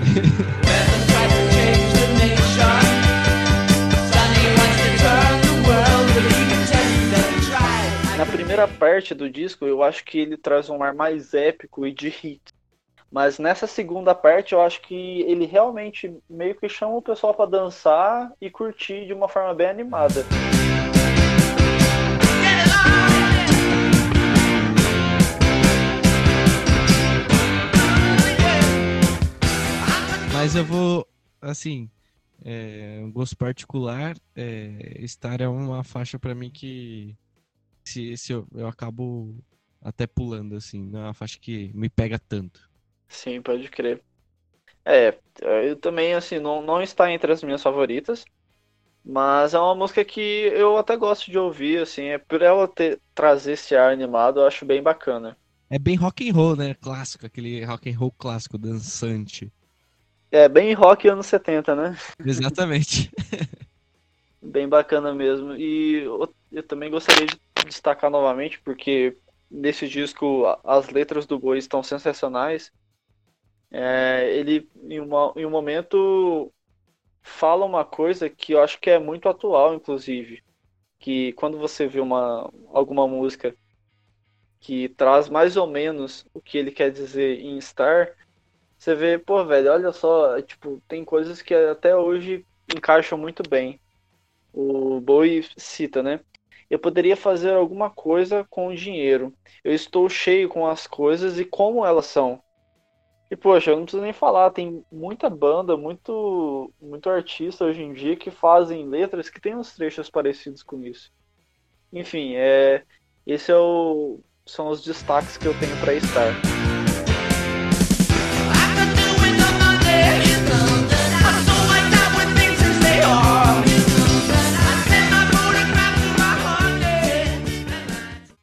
Na primeira parte do disco, eu acho que ele traz um ar mais épico e de hit. Mas nessa segunda parte, eu acho que ele realmente meio que chama o pessoal para dançar e curtir de uma forma bem animada. Mas eu vou, assim, é, um gosto particular, é, é uma faixa para mim que se, se eu, eu acabo até pulando, assim, não é uma faixa que me pega tanto. Sim, pode crer. É, eu também, assim, não, não está entre as minhas favoritas, Mas é uma música que eu até gosto de ouvir, assim, é por ela ter, trazer esse ar animado, eu acho bem bacana. É bem rock and roll, né? Clássico, aquele rock and roll clássico, dançante. É bem rock anos 70, né? Exatamente. bem bacana mesmo. E eu, eu, também gostaria de destacar novamente, porque nesse disco as letras do Boi estão sensacionais. É, ele, em, uma, em um momento, fala uma coisa que eu acho que é muito atual, inclusive. Que quando você vê uma, alguma música que traz mais ou menos o que ele quer dizer em Star, você vê, pô, velho, olha só, tipo, tem coisas que até hoje encaixam muito bem. O Bowie cita, né? Eu poderia fazer alguma coisa com o dinheiro. Eu estou cheio com as coisas e como elas são. E poxa, eu não preciso nem falar, tem muita banda, muito, muito artista hoje em dia que fazem letras que tem uns trechos parecidos com isso. Enfim, é, esse é o, são os destaques que eu tenho para estar.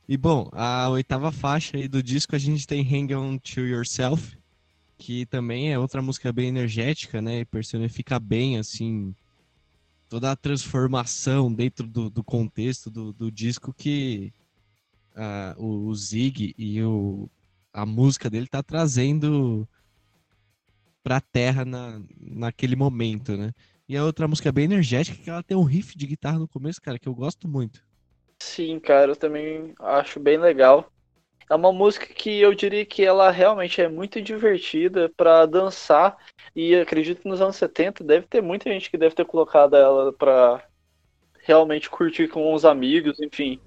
E bom, a oitava faixa aí do disco a gente tem Hang On To Yourself, que também é outra música bem energética, né? E personifica bem, assim, toda a transformação dentro do, do contexto do, do, disco que uh, o, Zig e o, a música dele tá trazendo pra terra na, naquele momento, né? E a outra música bem energética, que ela tem um riff de guitarra no começo, cara, que eu gosto muito. Sim, cara, eu também acho bem legal. É uma música que eu diria que ela realmente é muito divertida para dançar e acredito que nos anos 70 deve ter muita gente que deve ter colocado ela para realmente curtir com os amigos, enfim.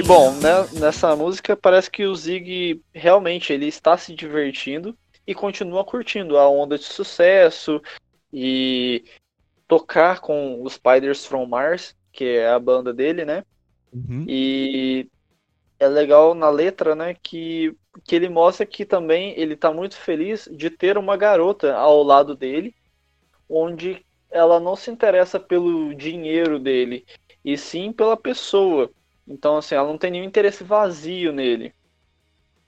E bom, né, nessa música parece que o Zig realmente ele está se divertindo e continua curtindo a onda de sucesso e tocar com os Spiders from Mars, que é a banda dele, né? Uhum. E é legal na letra, né, que, que ele mostra que também ele tá muito feliz de ter uma garota ao lado dele, onde ela não se interessa pelo dinheiro dele, e sim pela pessoa. Então, assim, ela não tem nenhum interesse vazio nele.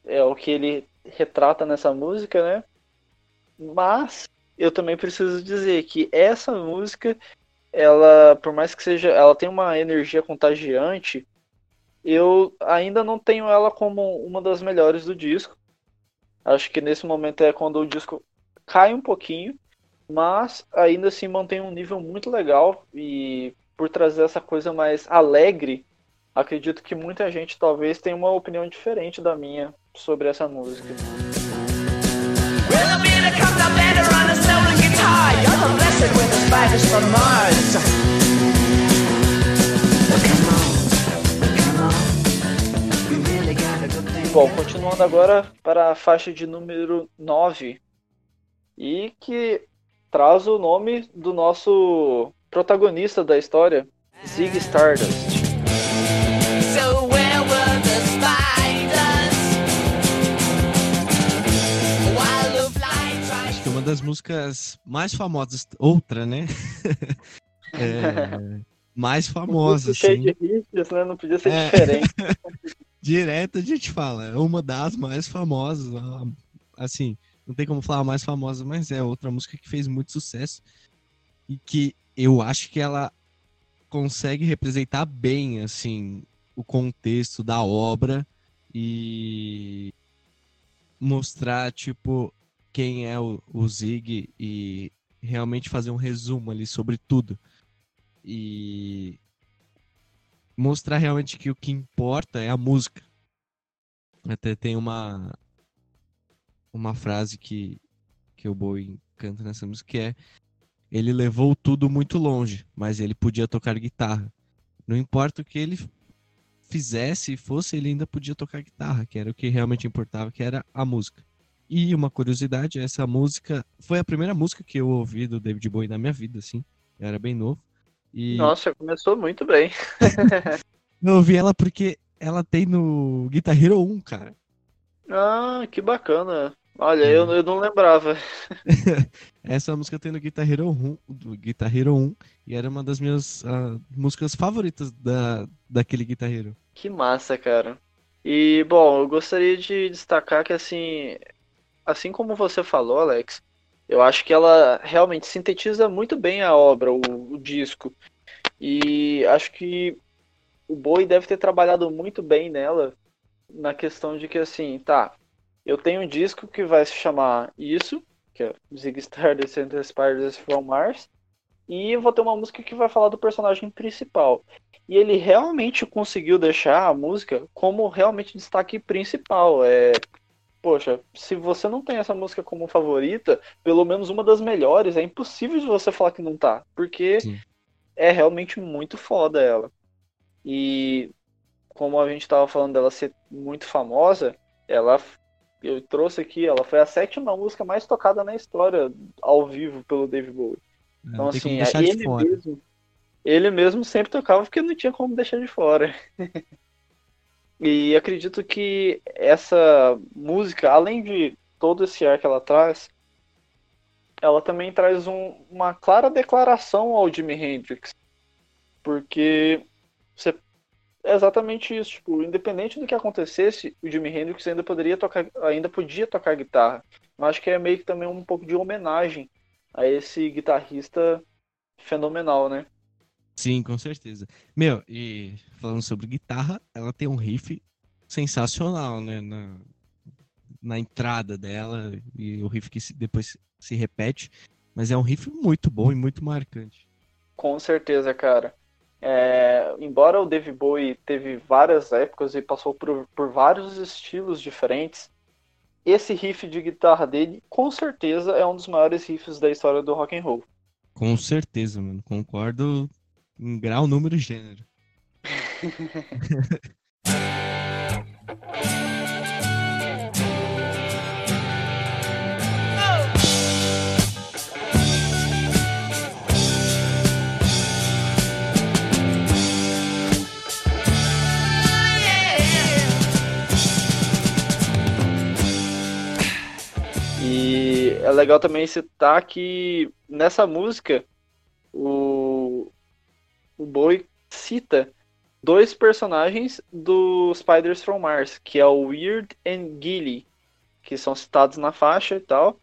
É o que ele retrata nessa música, né? Mas eu também preciso dizer que essa música, ela, por mais que seja, ela tem uma energia contagiante, eu ainda não tenho ela como uma das melhores do disco. Acho que nesse momento é quando o disco cai um pouquinho, mas ainda assim mantém um nível muito legal e por trazer essa coisa mais alegre, acredito que muita gente talvez tenha uma opinião diferente da minha sobre essa música. Bom, continuando agora para a faixa de número 9 e que traz o nome do nosso protagonista da história, Zig Stardust. Uma das músicas mais famosas, outra, né? é, mais famosa, um Cheio de hits, né? Não podia ser é... diferente. Direto a gente fala, é uma das mais famosas, assim, não tem como falar mais famosa, mas é outra música que fez muito sucesso e que eu acho que ela consegue representar bem, assim, o contexto da obra e mostrar, tipo, quem é o, o Zig e realmente fazer um resumo ali sobre tudo. E mostrar realmente que o que importa é a música. Até tem uma uma frase que, que o Bowie canta nessa música que é ele levou tudo muito longe, mas ele podia tocar guitarra. Não importa o que ele fizesse e fosse, ele ainda podia tocar guitarra, que era o que realmente importava, que era a música. E uma curiosidade, essa música foi a primeira música que eu ouvi do David Bowie na minha vida, assim. Eu era bem novo. E... Nossa, começou muito bem. eu ouvi ela porque ela tem no Guitar Hero 1, cara. Ah, que bacana. Olha, eu, eu não lembrava. Essa música tem no Guitar Hero 1, do Guitar Hero 1 e era uma das minhas uh, músicas favoritas da, daquele Guitar Hero. Que massa, cara. E, bom, eu gostaria de destacar que, assim, assim como você falou, Alex, eu acho que ela realmente sintetiza muito bem a obra, o, o disco. E acho que o Boi deve ter trabalhado muito bem nela, na questão de que, assim, tá, eu tenho um disco que vai se chamar Isso, que é Zig and the Spiders from Mars, e vou ter uma música que vai falar do personagem principal. E ele realmente conseguiu deixar a música como realmente destaque principal. É, poxa, se você não tem essa música como favorita, pelo menos uma das melhores, é impossível de você falar que não tá, porque Sim. é realmente muito foda ela. E como a gente estava falando dela ser muito famosa, ela eu trouxe aqui, ela foi a sétima música mais tocada na história ao vivo pelo Dave Bowie. É, então, assim, ele mesmo, ele mesmo sempre tocava porque não tinha como deixar de fora. e acredito que essa música, além de todo esse ar que ela traz, ela também traz um, uma clara declaração ao Jimi Hendrix. Porque você é exatamente isso, tipo, independente do que acontecesse, o Jimi Hendrix ainda poderia tocar, ainda podia tocar guitarra. Eu acho que é meio que também um pouco de homenagem a esse guitarrista fenomenal, né? Sim, com certeza. Meu, e falando sobre guitarra, ela tem um riff sensacional, né? Na, na entrada dela, e o riff que se, depois se repete, mas é um riff muito bom e muito marcante. Com certeza, cara. É, embora o David Bowie teve várias épocas e passou por, por vários estilos diferentes, esse riff de guitarra dele, com certeza, é um dos maiores riffs da história do rock and roll. Com certeza, mano. Concordo em grau, número e gênero. é legal também citar que nessa música o, o Bowie cita dois personagens do Spiders from Mars, que é o Weird and Gilly, que são citados na faixa e tal,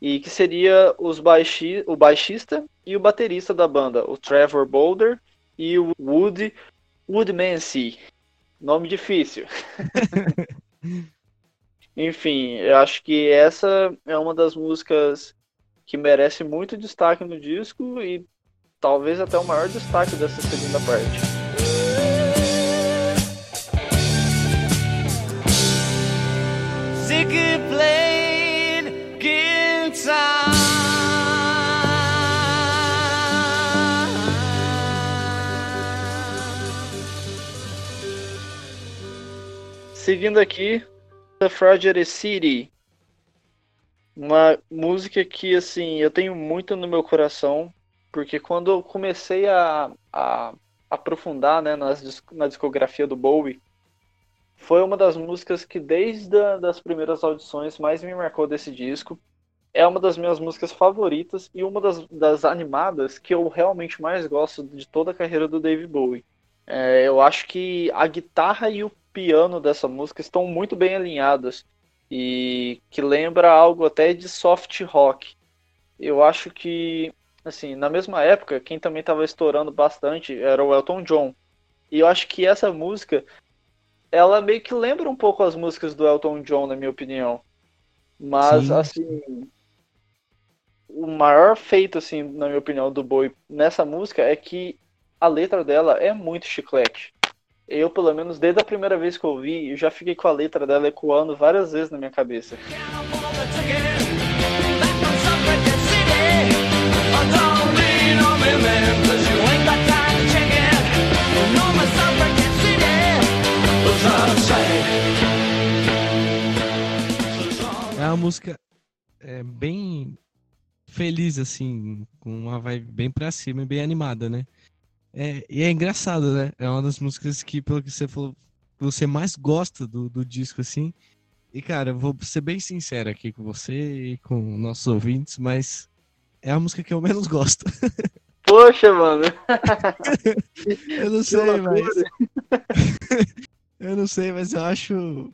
e que seria os baixi o baixista e o baterista da banda, o Trevor Boulder e o Woody Woodmansey. Nome difícil. Enfim, eu acho que essa é uma das músicas que merece muito destaque no disco e talvez até o maior destaque dessa segunda parte. Seguindo aqui, The Fragile City. Uma música que, assim, eu tenho muito no meu coração, porque quando eu comecei a, a aprofundar né, nas, na discografia do Bowie, foi uma das músicas que, desde a, das primeiras audições, mais me marcou desse disco. É uma das minhas músicas favoritas e uma das, das animadas que eu realmente mais gosto de toda a carreira do Dave Bowie. É, eu acho que a guitarra e o piano dessa música estão muito bem alinhadas e que lembra algo até de soft rock. Eu acho que, assim, na mesma época, quem também estava estourando bastante era o Elton John. E eu acho que essa música, ela meio que lembra um pouco as músicas do Elton John, na minha opinião. Mas, Sim. assim, o maior feito, assim, na minha opinião, do Boi nessa música é que a letra dela é muito chiclete eu, pelo menos, desde a primeira vez que eu ouvi, eu já fiquei com a letra dela ecoando várias vezes na minha cabeça. É música é, bem feliz, assim, com uma vibe bem pra cima e bem animada, né? É, e é engraçado, né? É uma das músicas que, pelo que você falou, você mais gosta do, do disco, assim. E, cara, eu vou ser bem sincero aqui com você e com nossos ouvintes, mas é a música que eu menos gosto. Poxa, mano. eu não sei, mas. eu não sei, mas eu acho.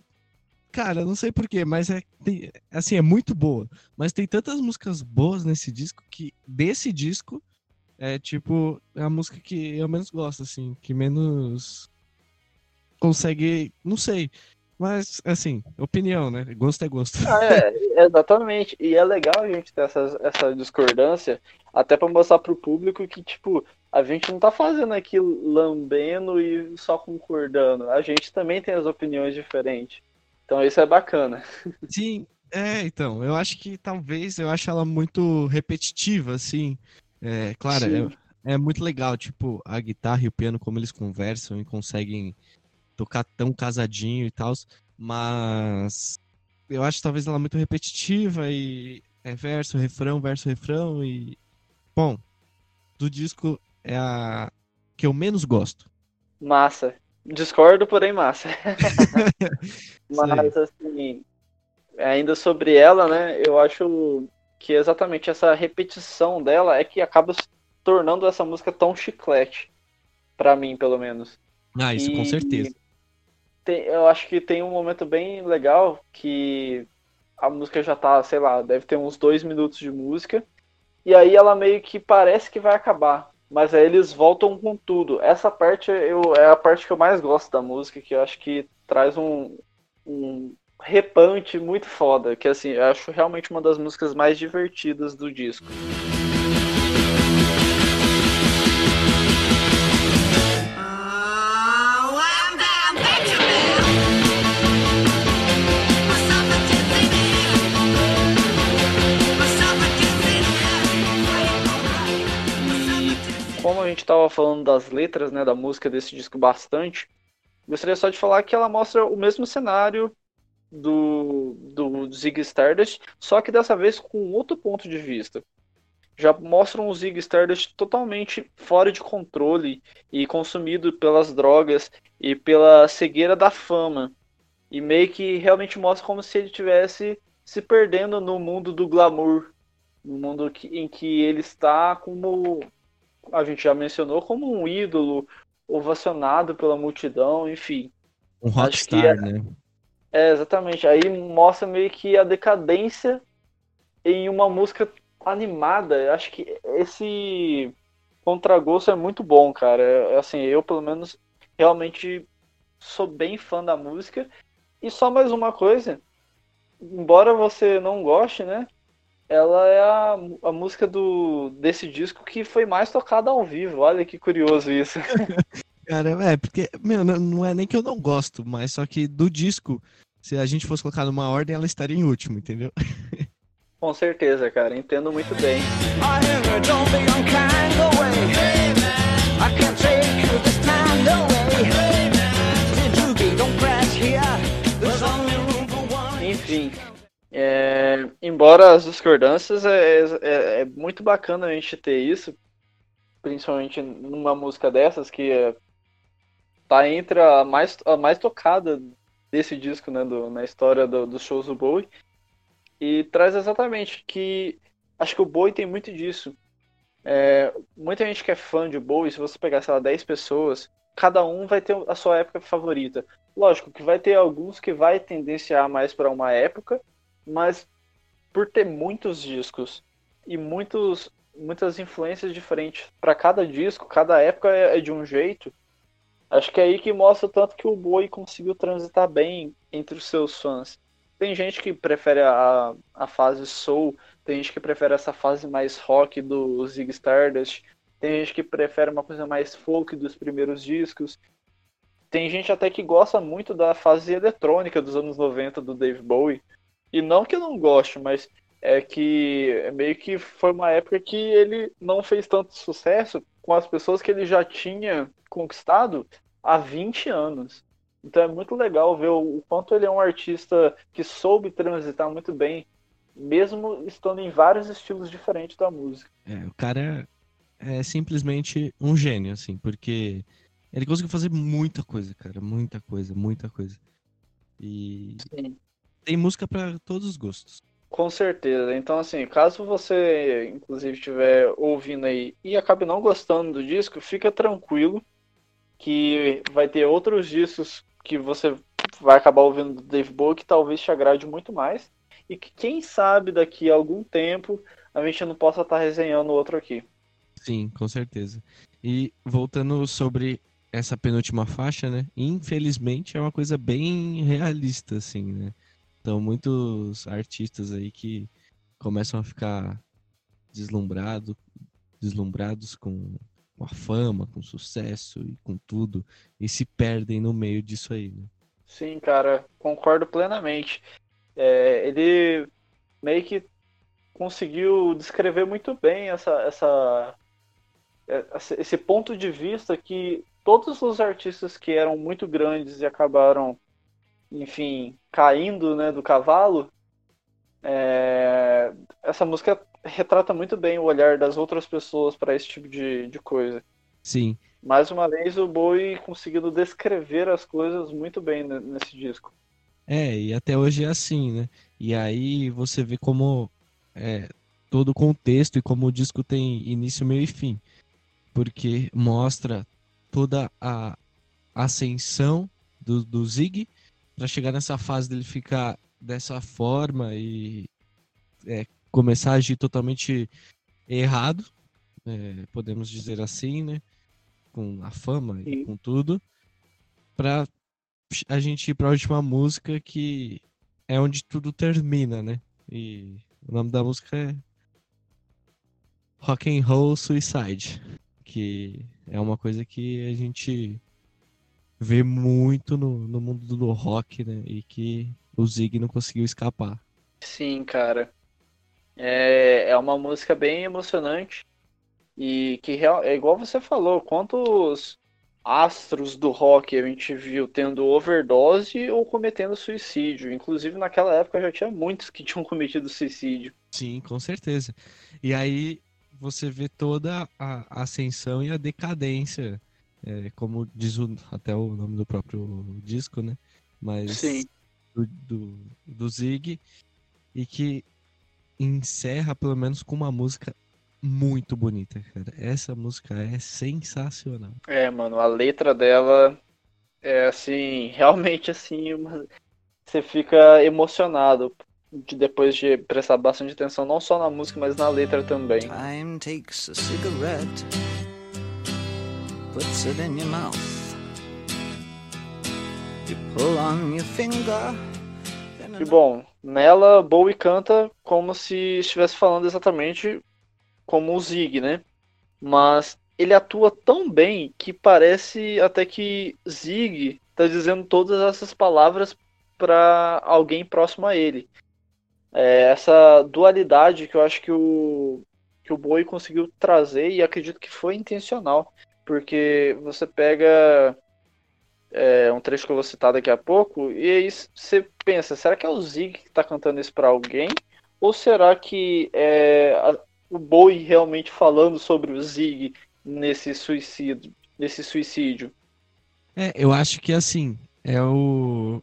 Cara, não sei porquê, mas é. Tem, assim, é muito boa. Mas tem tantas músicas boas nesse disco que desse disco é tipo é a música que eu menos gosto, assim, que menos consegue. Não sei. Mas, assim, opinião, né? Gosto é gosto. Ah, é, exatamente. E é legal a gente ter essa, essa discordância, até para mostrar pro público que, tipo, a gente não tá fazendo aqui lambendo e só concordando. A gente também tem as opiniões diferentes. Então isso é bacana. Sim, é, então. Eu acho que talvez eu acho ela muito repetitiva, assim. É, claro, é, é muito legal, tipo, a guitarra e o piano, como eles conversam e conseguem tocar tão casadinho e tal, mas eu acho talvez ela muito repetitiva e é verso, refrão, verso, refrão e bom, do disco é a que eu menos gosto. Massa. Discordo, porém massa. mas assim, ainda sobre ela, né, eu acho que exatamente essa repetição dela é que acaba se tornando essa música tão chiclete para mim, pelo menos. Ah, isso e... com certeza tem, eu acho que tem um momento bem legal que a música já tá, sei lá, deve ter uns dois minutos de música. E aí ela meio que parece que vai acabar. Mas aí eles voltam com tudo. Essa parte eu, é a parte que eu mais gosto da música, que eu acho que traz um, um repante muito foda. Que assim, eu acho realmente uma das músicas mais divertidas do disco. Como a gente estava falando das letras, né, da música desse disco bastante, gostaria só de falar que ela mostra o mesmo cenário do, do Zig Stardust, só que dessa vez com outro ponto de vista. Já mostram o Zig Stardust totalmente fora de controle e consumido pelas drogas e pela cegueira da fama. E meio que realmente mostra como se ele estivesse se perdendo no mundo do glamour, no mundo em que ele está como a gente já mencionou, como um ídolo ovacionado pela multidão, enfim. Um rockstar, é, né? É, exatamente. Aí mostra meio que a decadência em uma música animada. Acho que esse contragosto é muito bom, cara. É, assim, eu pelo menos realmente sou bem fã da música. E só mais uma coisa, embora você não goste, né? Ela é a, a música do, desse disco que foi mais tocada ao vivo. Olha que curioso isso. Cara, é, porque, meu, não é nem que eu não gosto, mas só que do disco, se a gente fosse colocar numa ordem, ela estaria em último, entendeu? Com certeza, cara, entendo muito bem. Enfim, é, embora as discordâncias, é, é, é, muito bacana a gente ter isso, principalmente numa música dessas que é, tá entre a mais, a mais tocada desse disco, né, do, na história do, dos shows do Bowie, e traz exatamente que acho que o Bowie tem muito disso. É, muita gente que é fã de Bowie, se você pegar, sei lá, 10 pessoas, cada um vai ter a sua época favorita. Lógico que vai ter alguns que vai tendenciar mais para uma época mas por ter muitos discos e muitos, muitas influências diferentes para cada disco, cada época é, é de um jeito. Acho que é aí que mostra tanto que o Boi conseguiu transitar bem entre os seus fãs. Tem gente que prefere a, a fase soul, tem gente que prefere essa fase mais rock do Zig Stardust, tem gente que prefere uma coisa mais folk dos primeiros discos. Tem gente até que gosta muito da fase eletrônica dos anos 90 do Dave Bowie. E não que eu não goste, mas é que meio que foi uma época que ele não fez tanto sucesso com as pessoas que ele já tinha conquistado há 20 anos. Então é muito legal ver o quanto ele é um artista que soube transitar muito bem, mesmo estando em vários estilos diferentes da música. É, o cara é simplesmente um gênio, assim, porque Ele conseguiu fazer muita coisa, cara. Muita coisa, muita coisa. E Sim. Tem música para todos os gostos. Com certeza. Então, assim, caso você, inclusive, estiver ouvindo aí e acabe não gostando do disco, fica tranquilo que vai ter outros discos que você vai acabar ouvindo do Dave Bowie que talvez te agrade muito mais. E que, quem sabe, daqui a algum tempo, a gente não possa estar resenhando outro aqui. Sim, com certeza. E voltando sobre essa penúltima faixa, né? Infelizmente é uma coisa bem realista, assim, né? Então, muitos artistas aí que começam a ficar deslumbrado, deslumbrados com, com a fama, com o sucesso e com tudo, e se perdem no meio disso aí, né? Sim, cara, concordo plenamente. É, ele meio que conseguiu descrever muito bem essa, essa, esse ponto de vista que todos os artistas que eram muito grandes e acabaram enfim, caindo né, do cavalo, é... essa música retrata muito bem o olhar das outras pessoas para esse tipo de, de coisa. Sim. Mais uma vez, o Bowie conseguindo descrever as coisas muito bem nesse disco. É, e até hoje é assim, né? E aí você vê como é, todo o contexto e como o disco tem início, meio e fim. Porque mostra toda a ascensão do, do Zig para chegar nessa fase dele ficar dessa forma e é, começar a agir totalmente errado, é, podemos dizer assim, né? Com a fama Sim. e com tudo, para a gente ir para a última música que é onde tudo termina, né? E o nome da música é Rock and Roll Suicide, que é uma coisa que a gente vê muito no, no mundo do rock, né? E que o Zig não conseguiu escapar. Sim, cara. É, é uma música bem emocionante. E que é igual você falou, quantos astros do rock a gente viu tendo overdose ou cometendo suicídio. Inclusive naquela época já tinha muitos que tinham cometido suicídio. Sim, com certeza. E aí você vê toda a ascensão e a decadência é, como diz o, até o nome do próprio disco, né? Mas Sim. Do, do, do Zig e que encerra pelo menos com uma música muito bonita, cara. Essa música é sensacional. É, mano, a letra dela é assim, realmente assim, uma... você fica emocionado de, depois de prestar bastante atenção não só na música, mas na letra também. Time takes a cigarette puts it in your mouth. You pull on your finger. E bom, nela Bowie canta como se estivesse falando exatamente como o Zig, né? Mas ele atua tão bem que parece até que Zig está dizendo todas essas palavras para alguém próximo a ele. É essa dualidade que eu acho que o que o Bowie conseguiu trazer e acredito que foi intencional porque você pega é, um trecho que eu vou citar daqui a pouco, e aí você pensa, será que é o Zig que está cantando isso para alguém? Ou será que é a, o Bowie realmente falando sobre o Zig nesse suicídio? Nesse suicídio? É, eu acho que assim, é o.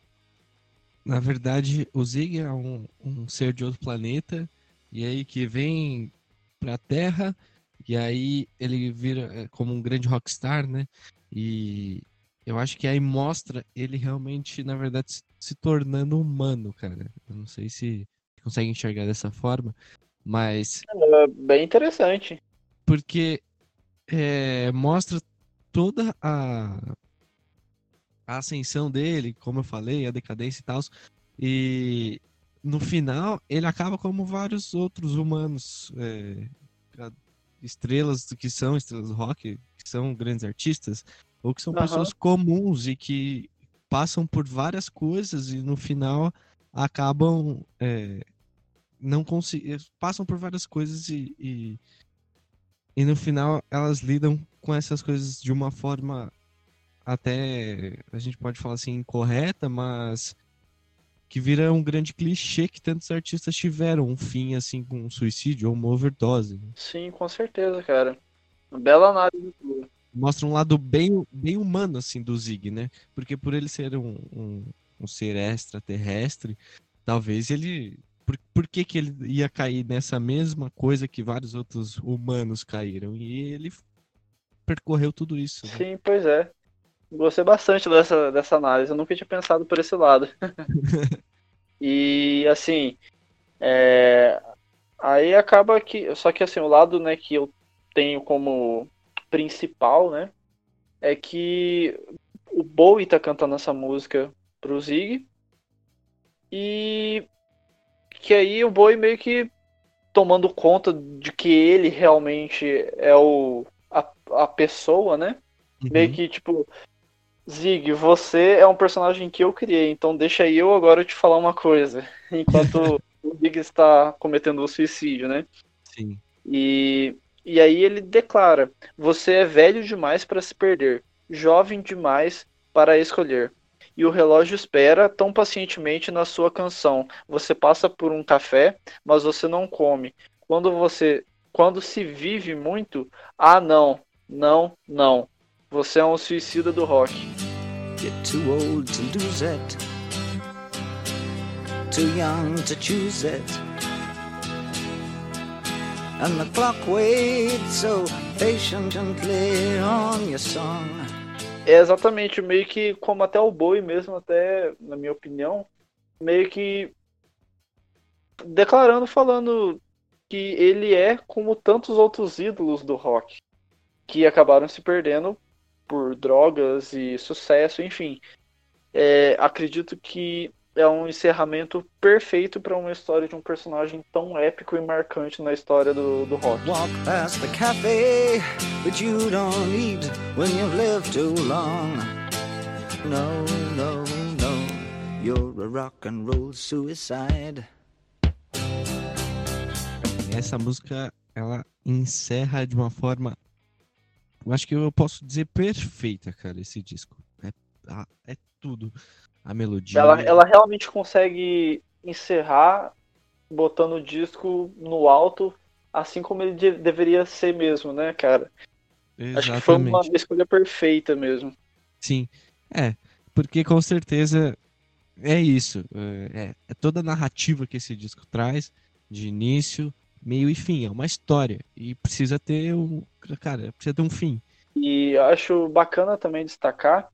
Na verdade, o Zig é um, um ser de outro planeta, e aí que vem para a Terra e aí ele vira é, como um grande rockstar, né? E eu acho que aí mostra ele realmente, na verdade, se, se tornando humano, cara. Eu não sei se consegue enxergar dessa forma, mas. É bem interessante. Porque é, mostra toda a, a ascensão dele, como eu falei, a decadência e tal. E no final, ele acaba como vários outros humanos. É, estrelas que são estrelas rock, que são grandes artistas, ou que são uhum. pessoas comuns e que passam por várias coisas e no final acabam é, não conseguindo passam por várias coisas e, e, e no final elas lidam com essas coisas de uma forma até a gente pode falar assim incorreta, mas que vira um grande clichê que tantos artistas tiveram um fim assim com um suicídio ou uma overdose. Né? Sim, com certeza, cara. Bela análise. mostra um lado bem, bem humano, assim, do Zig, né? Porque por ele ser um, um, um ser extraterrestre, talvez ele... Por, por que, que ele ia cair nessa mesma coisa que vários outros humanos caíram? E ele percorreu tudo isso. Né? Sim, pois é. Gostei bastante dessa, dessa análise. Eu nunca tinha pensado por esse lado. e, assim, é... aí acaba que... Só que, assim, o lado né, que eu tenho como principal, né? É que o Bowie tá cantando essa música pro Zig. E que aí o Bowie meio que tomando conta de que ele realmente é o a, a pessoa, né? Uhum. Meio que tipo Zig, você é um personagem que eu criei, então deixa aí eu agora te falar uma coisa. Enquanto o Zig está cometendo o suicídio, né? Sim. E e aí ele declara: Você é velho demais para se perder, jovem demais para escolher. E o relógio espera tão pacientemente na sua canção. Você passa por um café, mas você não come. Quando você quando se vive muito, ah não, não, não. Você é um suicida do rock. Get too old to lose it. Too young to choose it and the clock waits so patiently on your song. É exatamente meio que como até o Boi mesmo, até na minha opinião, meio que declarando, falando que ele é como tantos outros ídolos do rock que acabaram se perdendo por drogas e sucesso, enfim. É, acredito que é um encerramento perfeito para uma história de um personagem tão épico e marcante na história do, do rock. Walk past the cafe, but you don't eat when you've lived too long. No, no, no, you're a rock and roll suicide. Essa música ela encerra de uma forma, eu acho que eu posso dizer perfeita, cara, esse disco. É, é tudo a melodia. Ela, ela realmente consegue encerrar botando o disco no alto, assim como ele de, deveria ser mesmo, né, cara? Exatamente. Acho que foi uma escolha perfeita mesmo. Sim, é, porque com certeza é isso. É, é toda a narrativa que esse disco traz, de início, meio e fim. É uma história. E precisa ter um. Cara, precisa ter um fim. E acho bacana também destacar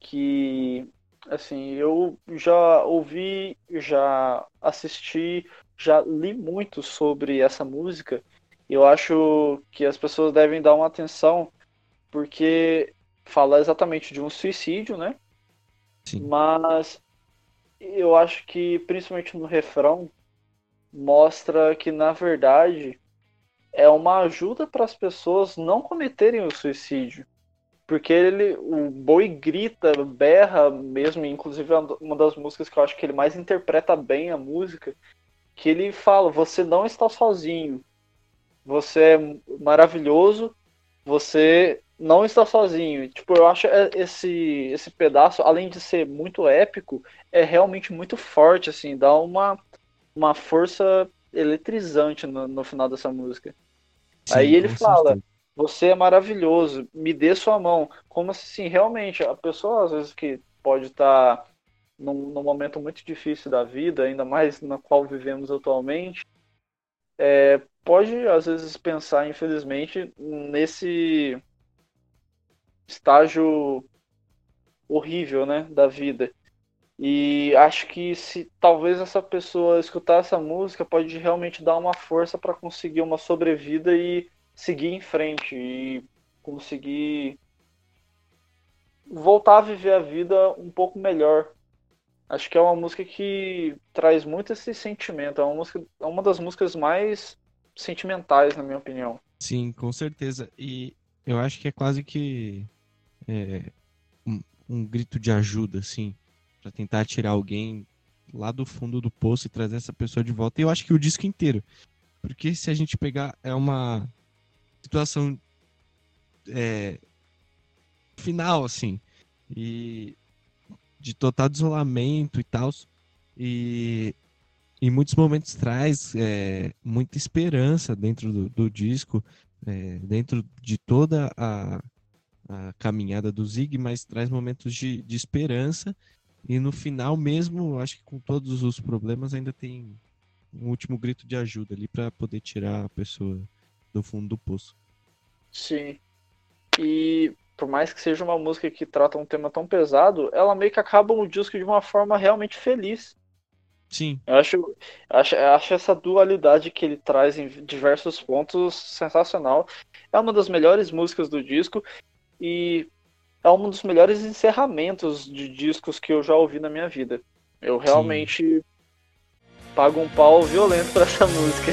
que assim, eu já ouvi, já assisti, já li muito sobre essa música. Eu acho que as pessoas devem dar uma atenção porque fala exatamente de um suicídio, né? Sim. Mas eu acho que principalmente no refrão mostra que na verdade é uma ajuda para as pessoas não cometerem o suicídio. Porque ele, o Boi grita, berra mesmo, inclusive é uma das músicas que eu acho que ele mais interpreta bem a música, que ele fala, você não está sozinho, você é maravilhoso, você não está sozinho. Tipo, eu acho esse, esse pedaço, além de ser muito épico, é realmente muito forte, assim, dá uma, uma força eletrizante no, no final dessa música. Sim, Aí ele fala, você é maravilhoso, me dê sua mão. Como assim, realmente, a pessoa às vezes que pode estar tá num, num, momento muito difícil da vida, ainda mais na qual vivemos atualmente, é, pode às vezes pensar, infelizmente, nesse estágio horrível, né, da vida. E acho que se talvez essa pessoa escutar essa música pode realmente dar uma força para conseguir uma sobrevida e seguir em frente e conseguir voltar a viver a vida um pouco melhor. Acho que é uma música que traz muito esse sentimento. É uma, música, é uma das músicas mais sentimentais, na minha opinião. Sim, com certeza. E eu acho que é quase que é, um, um, grito de ajuda, assim, para tentar tirar alguém lá do fundo do poço e trazer essa pessoa de volta. E eu acho que o disco inteiro. Porque se a gente pegar, é uma situação é, final, assim, e de total isolamento e tal. E em muitos momentos traz é, muita esperança dentro do, do disco, é, dentro de toda a, a caminhada do Zig, mas traz momentos de, de esperança. E no final mesmo, acho que com todos os problemas, ainda tem um último grito de ajuda ali para poder tirar a pessoa do fundo do poço. Sim. E por mais que seja uma música que trata um tema tão pesado, ela meio que acaba o disco de uma forma realmente feliz. Sim. Eu acho, acho, acho essa dualidade que ele traz em diversos pontos sensacional. É uma das melhores músicas do disco e é um dos melhores encerramentos de discos que eu já ouvi na minha vida. Eu realmente Sim. pago um pau violento para essa música.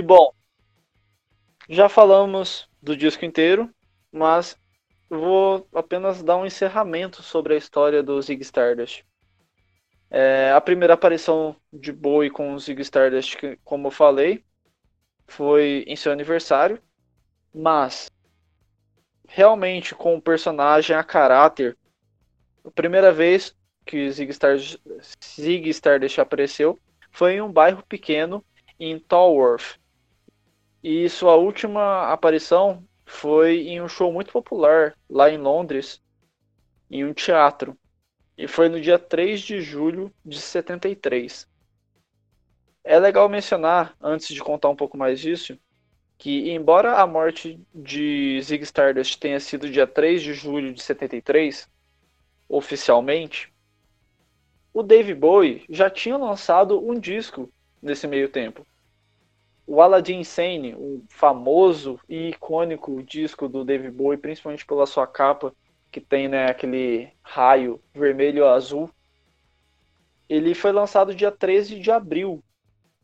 E bom, já falamos do disco inteiro, mas vou apenas dar um encerramento sobre a história do Zig Stardust. É, a primeira aparição de Bowie com o Zig Stardust, como eu falei, foi em seu aniversário, mas realmente com o personagem a caráter, a primeira vez que Zig Stardust, Zig Stardust apareceu foi em um bairro pequeno em Tolworth, e sua última aparição foi em um show muito popular lá em Londres, em um teatro. E foi no dia 3 de julho de 73. É legal mencionar, antes de contar um pouco mais disso, que embora a morte de Zig Stardust tenha sido dia 3 de julho de 73, oficialmente, o Dave Bowie já tinha lançado um disco nesse meio tempo o Aladdin Insane, o famoso e icônico disco do David Bowie, principalmente pela sua capa, que tem né, aquele raio vermelho azul, ele foi lançado dia 13 de abril,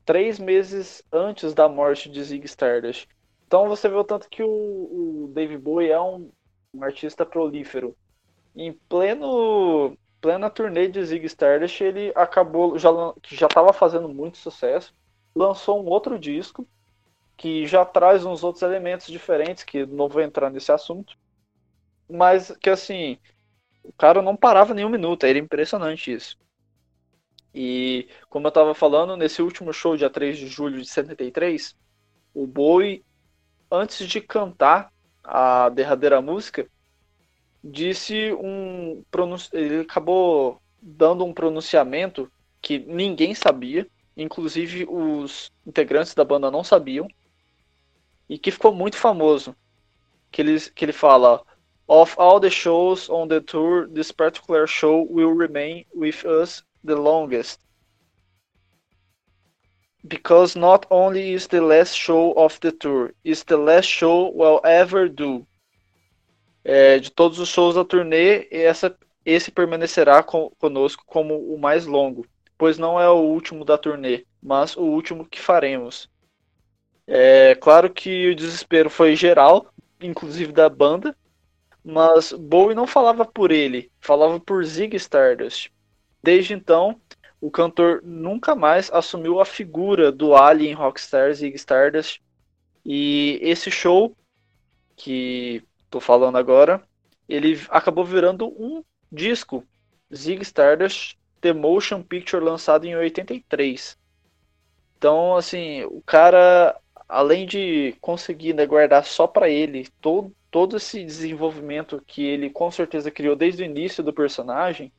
três meses antes da morte de Zig Stardust. Então você vê o tanto que o, o David Bowie é um, um artista prolífero. Em pleno plena turnê de Zig Stardust, ele acabou já já estava fazendo muito sucesso lançou um outro disco que já traz uns outros elementos diferentes, que não vou entrar nesse assunto, mas que assim, o cara não parava nenhum minuto, era impressionante isso. E como eu estava falando, nesse último show, dia 3 de julho de 73, o Bowie, antes de cantar a derradeira música, disse um ele acabou dando um pronunciamento que ninguém sabia, inclusive os integrantes da banda não sabiam, e que ficou muito famoso. Que ele, que ele fala: Of all the shows on the tour, this particular show will remain with us the longest. Because not only is the last show of the tour, it's the last show we'll ever do. É, de todos os shows da turnê, essa, esse permanecerá conosco como o mais longo pois não é o último da turnê, mas o último que faremos. É claro que o desespero foi geral, inclusive da banda, mas Bowie não falava por ele, falava por Zig Stardust. Desde então, o cantor nunca mais assumiu a figura do alien rockstar Zig Stardust. E esse show que tô falando agora, ele acabou virando um disco, Zig Stardust The Motion Picture lançado em 83. Então, assim, o cara, além de conseguir né, guardar só para ele todo, todo esse desenvolvimento que ele com certeza criou desde o início do personagem,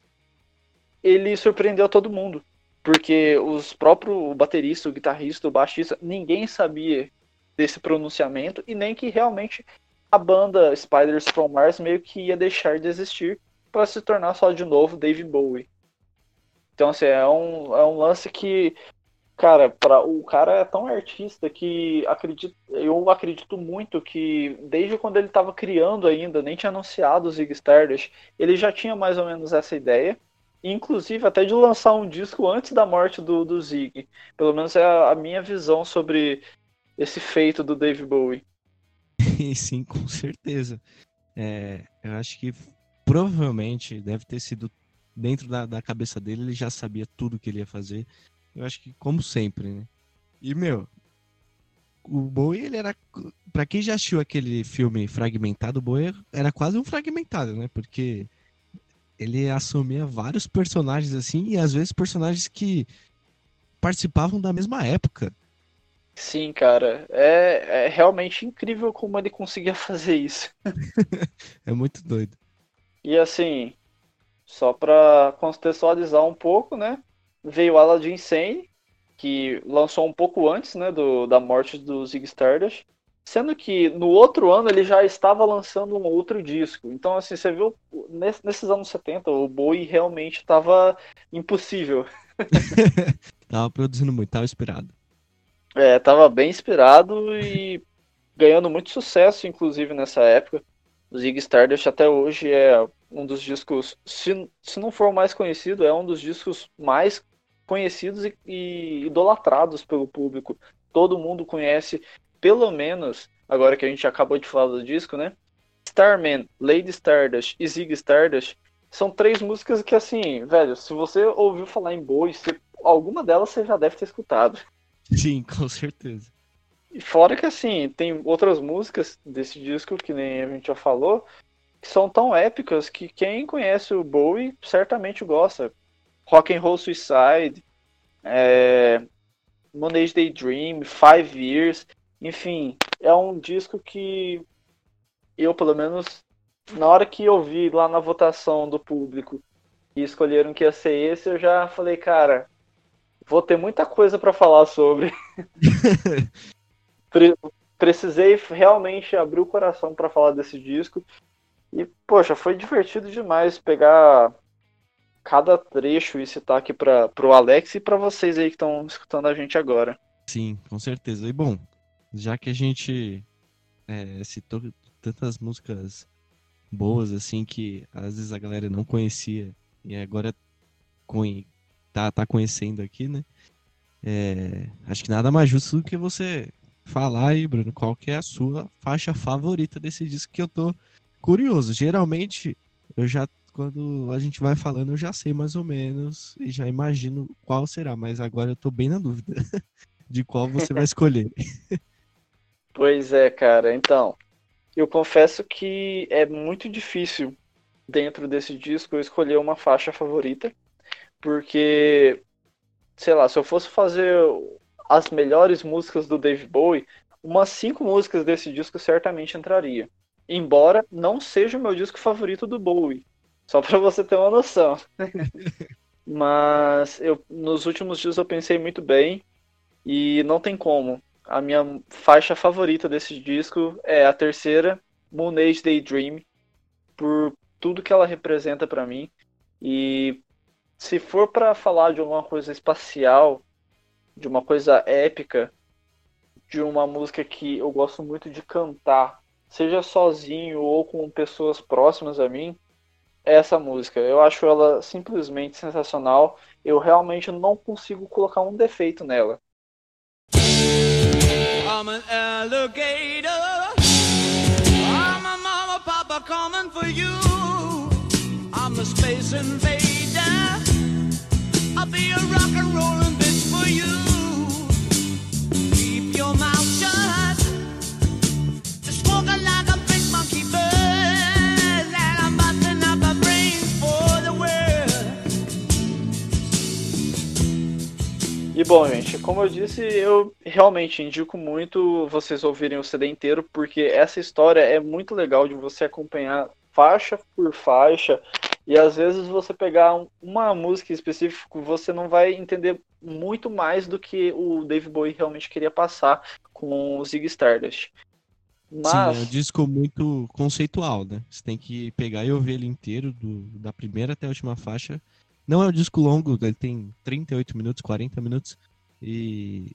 ele surpreendeu todo mundo. Porque os próprios o baterista, o guitarrista, o baixista, ninguém sabia desse pronunciamento e nem que realmente a banda Spiders from Mars meio que ia deixar de existir para se tornar só de novo Dave Bowie. Então, assim, é um, é um lance que, cara, para o cara é tão artista que acredito, eu acredito muito que desde quando ele estava criando ainda, nem tinha anunciado o Zig Stardust, ele já tinha mais ou menos essa ideia. Inclusive até de lançar um disco antes da morte do, do Zig. Pelo menos é a, a minha visão sobre esse feito do Dave Bowie. Sim, com certeza. É, eu acho que provavelmente deve ter sido dentro da, da cabeça dele, ele já sabia tudo que ele ia fazer. Eu acho que, como sempre, né? E, meu, o Bowie, ele era. Pra quem já assistiu aquele filme fragmentado, o Bowie era quase um fragmentado, né? Porque ele assumia vários personagens assim, e às vezes personagens que participavam da mesma época. Sim, cara. É, é realmente incrível como ele conseguia fazer isso. é muito doido. E assim, só para contextualizar um pouco, né? Veio Aladdin Sane, que lançou um pouco antes, né, do, da morte do Zig Stardust, sendo que no outro ano ele já estava lançando um outro disco. Então, assim, você viu, nesses anos 70, o Bowie realmente estava impossível. tava produzindo muito, tava inspirado. É, tava bem inspirado e ganhando muito sucesso, inclusive, nessa época. O Zig Stardust até hoje é um dos discos, se, se não for o mais conhecido, é um dos discos mais conhecidos e, e idolatrados pelo público. Todo mundo conhece, pelo menos, agora que a gente acabou de falar do disco, né? Starman, Lady Stardust e Zig Stardust são três músicas que, assim, velho, se você ouviu falar em Boi, alguma delas você já deve ter escutado. Sim, com certeza. E fora que assim, tem outras músicas desse disco que nem a gente já falou, que são tão épicas que quem conhece o Bowie certamente gosta. Rock and Roll Suicide, é, Monday Daydream, Five Years, enfim, é um disco que eu pelo menos na hora que eu vi lá na votação do público e escolheram que ia ser esse, eu já falei, cara, vou ter muita coisa para falar sobre. Precisei realmente abrir o coração para falar desse disco. E, poxa, foi divertido demais pegar cada trecho e citar aqui para o Alex e para vocês aí que estão escutando a gente agora. Sim, com certeza. E bom, já que a gente é, citou tantas músicas boas assim que às vezes a galera não conhecia e agora tá, tá conhecendo aqui, né? É, acho que nada mais justo do que você falar aí, Bruno, qual que é a sua faixa favorita desse disco que eu tô curioso. Geralmente, eu já, quando a gente vai falando, eu já sei mais ou menos e já imagino qual será, mas agora eu tô bem na dúvida de qual você vai escolher. Pois é, cara. Então, eu confesso que é muito difícil dentro desse disco eu escolher uma faixa favorita. Porque, sei lá, se eu fosse fazer as melhores músicas do Dave Bowie, umas cinco músicas desse disco certamente entraria. Embora não seja o meu disco favorito do Bowie. Só para você ter uma noção. Mas eu, nos últimos dias eu pensei muito bem e não tem como. A minha faixa favorita desse disco é a terceira, Moon Age Daydream, por tudo que ela representa para mim. E se for para falar de alguma coisa espacial, de uma coisa épica, de uma música que eu gosto muito de cantar, seja sozinho ou com pessoas próximas a mim, é essa música. Eu acho ela simplesmente sensacional. Eu realmente não consigo colocar um defeito nela. I'm an alligator. I'm a mama, papa coming for you. I'm a space invader. E bom, gente, como eu disse, eu realmente indico muito vocês ouvirem o CD inteiro, porque essa história é muito legal de você acompanhar faixa por faixa e às vezes você pegar uma música específica, você não vai entender muito mais do que o Dave Bowie realmente queria passar com o Zig Stardust. Mas... Sim, é um disco muito conceitual, né? Você tem que pegar e ouvir ele inteiro, do, da primeira até a última faixa. Não é um disco longo, ele tem 38 minutos, 40 minutos. E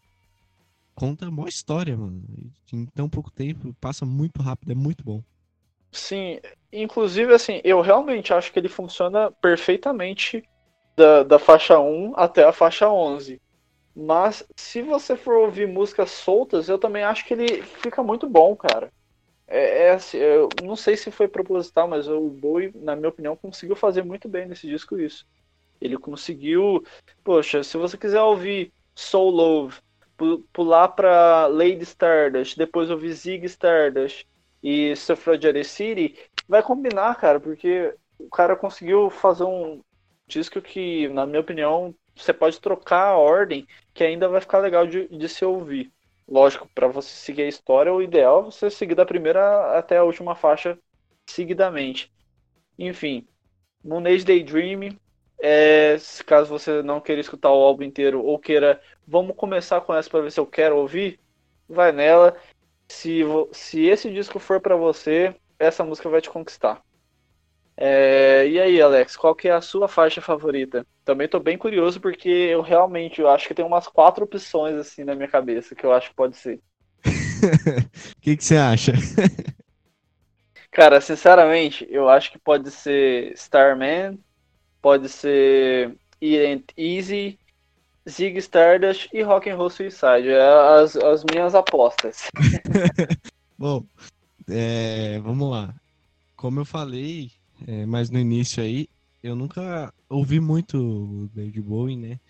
conta uma história, mano. Em tão pouco tempo, passa muito rápido, é muito bom. Sim, inclusive, assim, eu realmente acho que ele funciona perfeitamente da, da faixa 1 até a faixa 11. Mas se você for ouvir músicas soltas, eu também acho que ele fica muito bom, cara. é, é assim, eu não sei se foi proposital, mas o Bowie, na minha opinião, conseguiu fazer muito bem nesse disco isso. Ele conseguiu, poxa, se você quiser ouvir Soul Love, pular para Lady Stardust, depois ouvir Zig Stardust e Suffragette City, vai combinar, cara, porque o cara conseguiu fazer um disco que, na minha opinião, você pode trocar a ordem, que ainda vai ficar legal de, de se ouvir. Lógico, para você seguir a história, o ideal é você seguir da primeira até a última faixa seguidamente. Enfim, Moon Age Daydream, é, caso você não queira escutar o álbum inteiro ou queira, vamos começar com essa para ver se eu quero ouvir, vai nela. Se, se esse disco for para você, essa música vai te conquistar. É, e aí, Alex, qual que é a sua faixa favorita? Também tô bem curioso porque eu realmente eu acho que tem umas quatro opções assim na minha cabeça que eu acho que pode ser. O que, que você acha? Cara, sinceramente, eu acho que pode ser Starman, pode ser It Easy, Zig Stardust e Rock and Roll Suicide. É as, as minhas apostas. Bom, é, vamos lá. Como eu falei, é, mas no início aí, eu nunca ouvi muito David Bowie, né?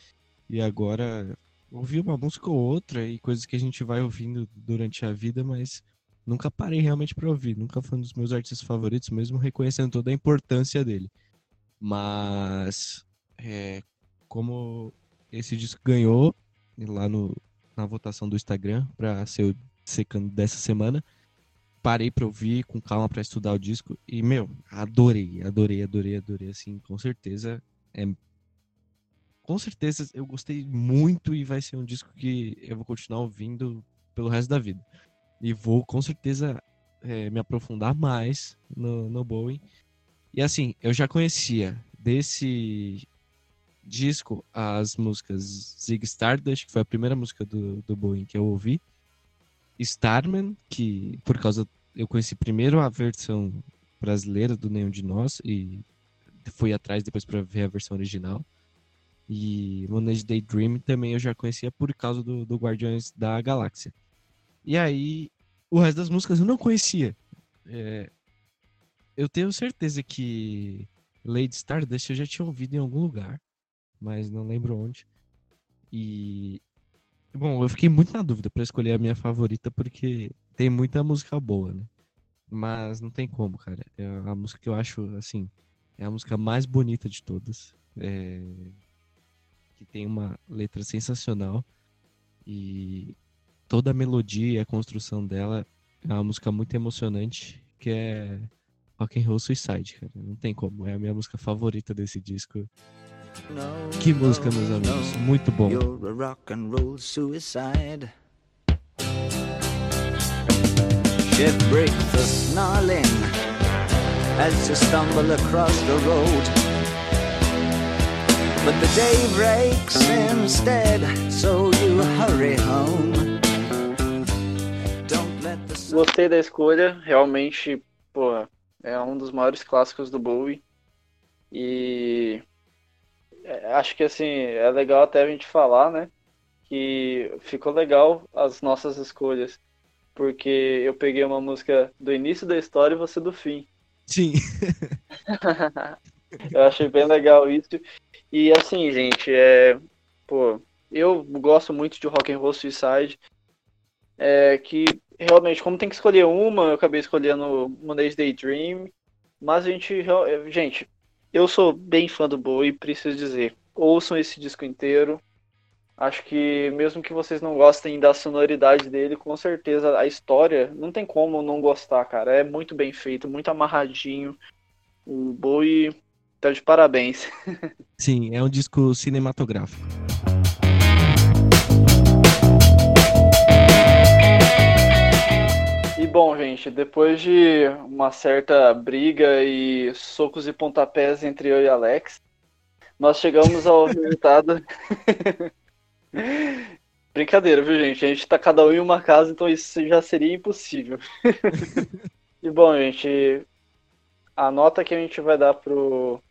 E agora ouvi uma música ou outra e coisas que a gente vai ouvindo durante a vida, mas nunca parei realmente para ouvir. Nunca foi um dos meus artistas favoritos, mesmo reconhecendo toda a importância dele. Mas é, como esse disco ganhou lá no, na votação do Instagram para ser o secando dessa semana, parei para ouvir com calma para estudar o disco e meu, adorei, adorei, adorei, adorei assim, com certeza é com certeza eu gostei muito e vai ser um disco que eu vou continuar ouvindo pelo resto da vida. E vou com certeza é, me aprofundar mais no, no Bowie. E assim, eu já conhecia desse disco as músicas Zig Stardust, que foi a primeira música do, do Bowie que eu ouvi. Starman, que por causa eu conheci primeiro a versão brasileira do Nenhum de Nós e fui atrás depois para ver a versão original. E Moonage Daydream também eu já conhecia por causa do, do Guardiões da Galáxia. E aí, o resto das músicas eu não conhecia. É, eu tenho certeza que Lady Stardust eu já tinha ouvido em algum lugar, mas não lembro onde. E Bom, eu fiquei muito na dúvida para escolher a minha favorita porque tem muita música boa, né? Mas não tem como, cara. É a música que eu acho, assim, é a música mais bonita de todas. É... Que tem uma letra sensacional e toda a melodia e a construção dela é uma música muito emocionante que é Rock and Roll Suicide, cara. Não tem como. É a minha música favorita desse disco. Que música, meus amigos. Muito bom. You're a rock and roll suicide. Ship breaks a snarling as you stumble across the road. But the day breaks instead, so you hurry home. Gostei da escolha, realmente, pô, é um dos maiores clássicos do Bowie. E acho que assim, é legal até a gente falar, né? Que ficou legal as nossas escolhas. Porque eu peguei uma música do início da história e você do fim. Sim. eu achei bem legal isso. E assim, gente, é. Pô, eu gosto muito de Rock and Roll Suicide. É que realmente, como tem que escolher uma, eu acabei escolhendo Monday's Daydream. Mas a gente. Gente, eu sou bem fã do Bowie, preciso dizer. Ouçam esse disco inteiro. Acho que mesmo que vocês não gostem da sonoridade dele, com certeza a história não tem como não gostar, cara. É muito bem feito, muito amarradinho. O Bowie tá de parabéns. Sim, é um disco cinematográfico. Bom, gente, depois de uma certa briga e socos e pontapés entre eu e Alex, nós chegamos ao resultado. Brincadeira, viu, gente? A gente tá cada um em uma casa, então isso já seria impossível. e bom, gente, a nota que a gente vai dar pro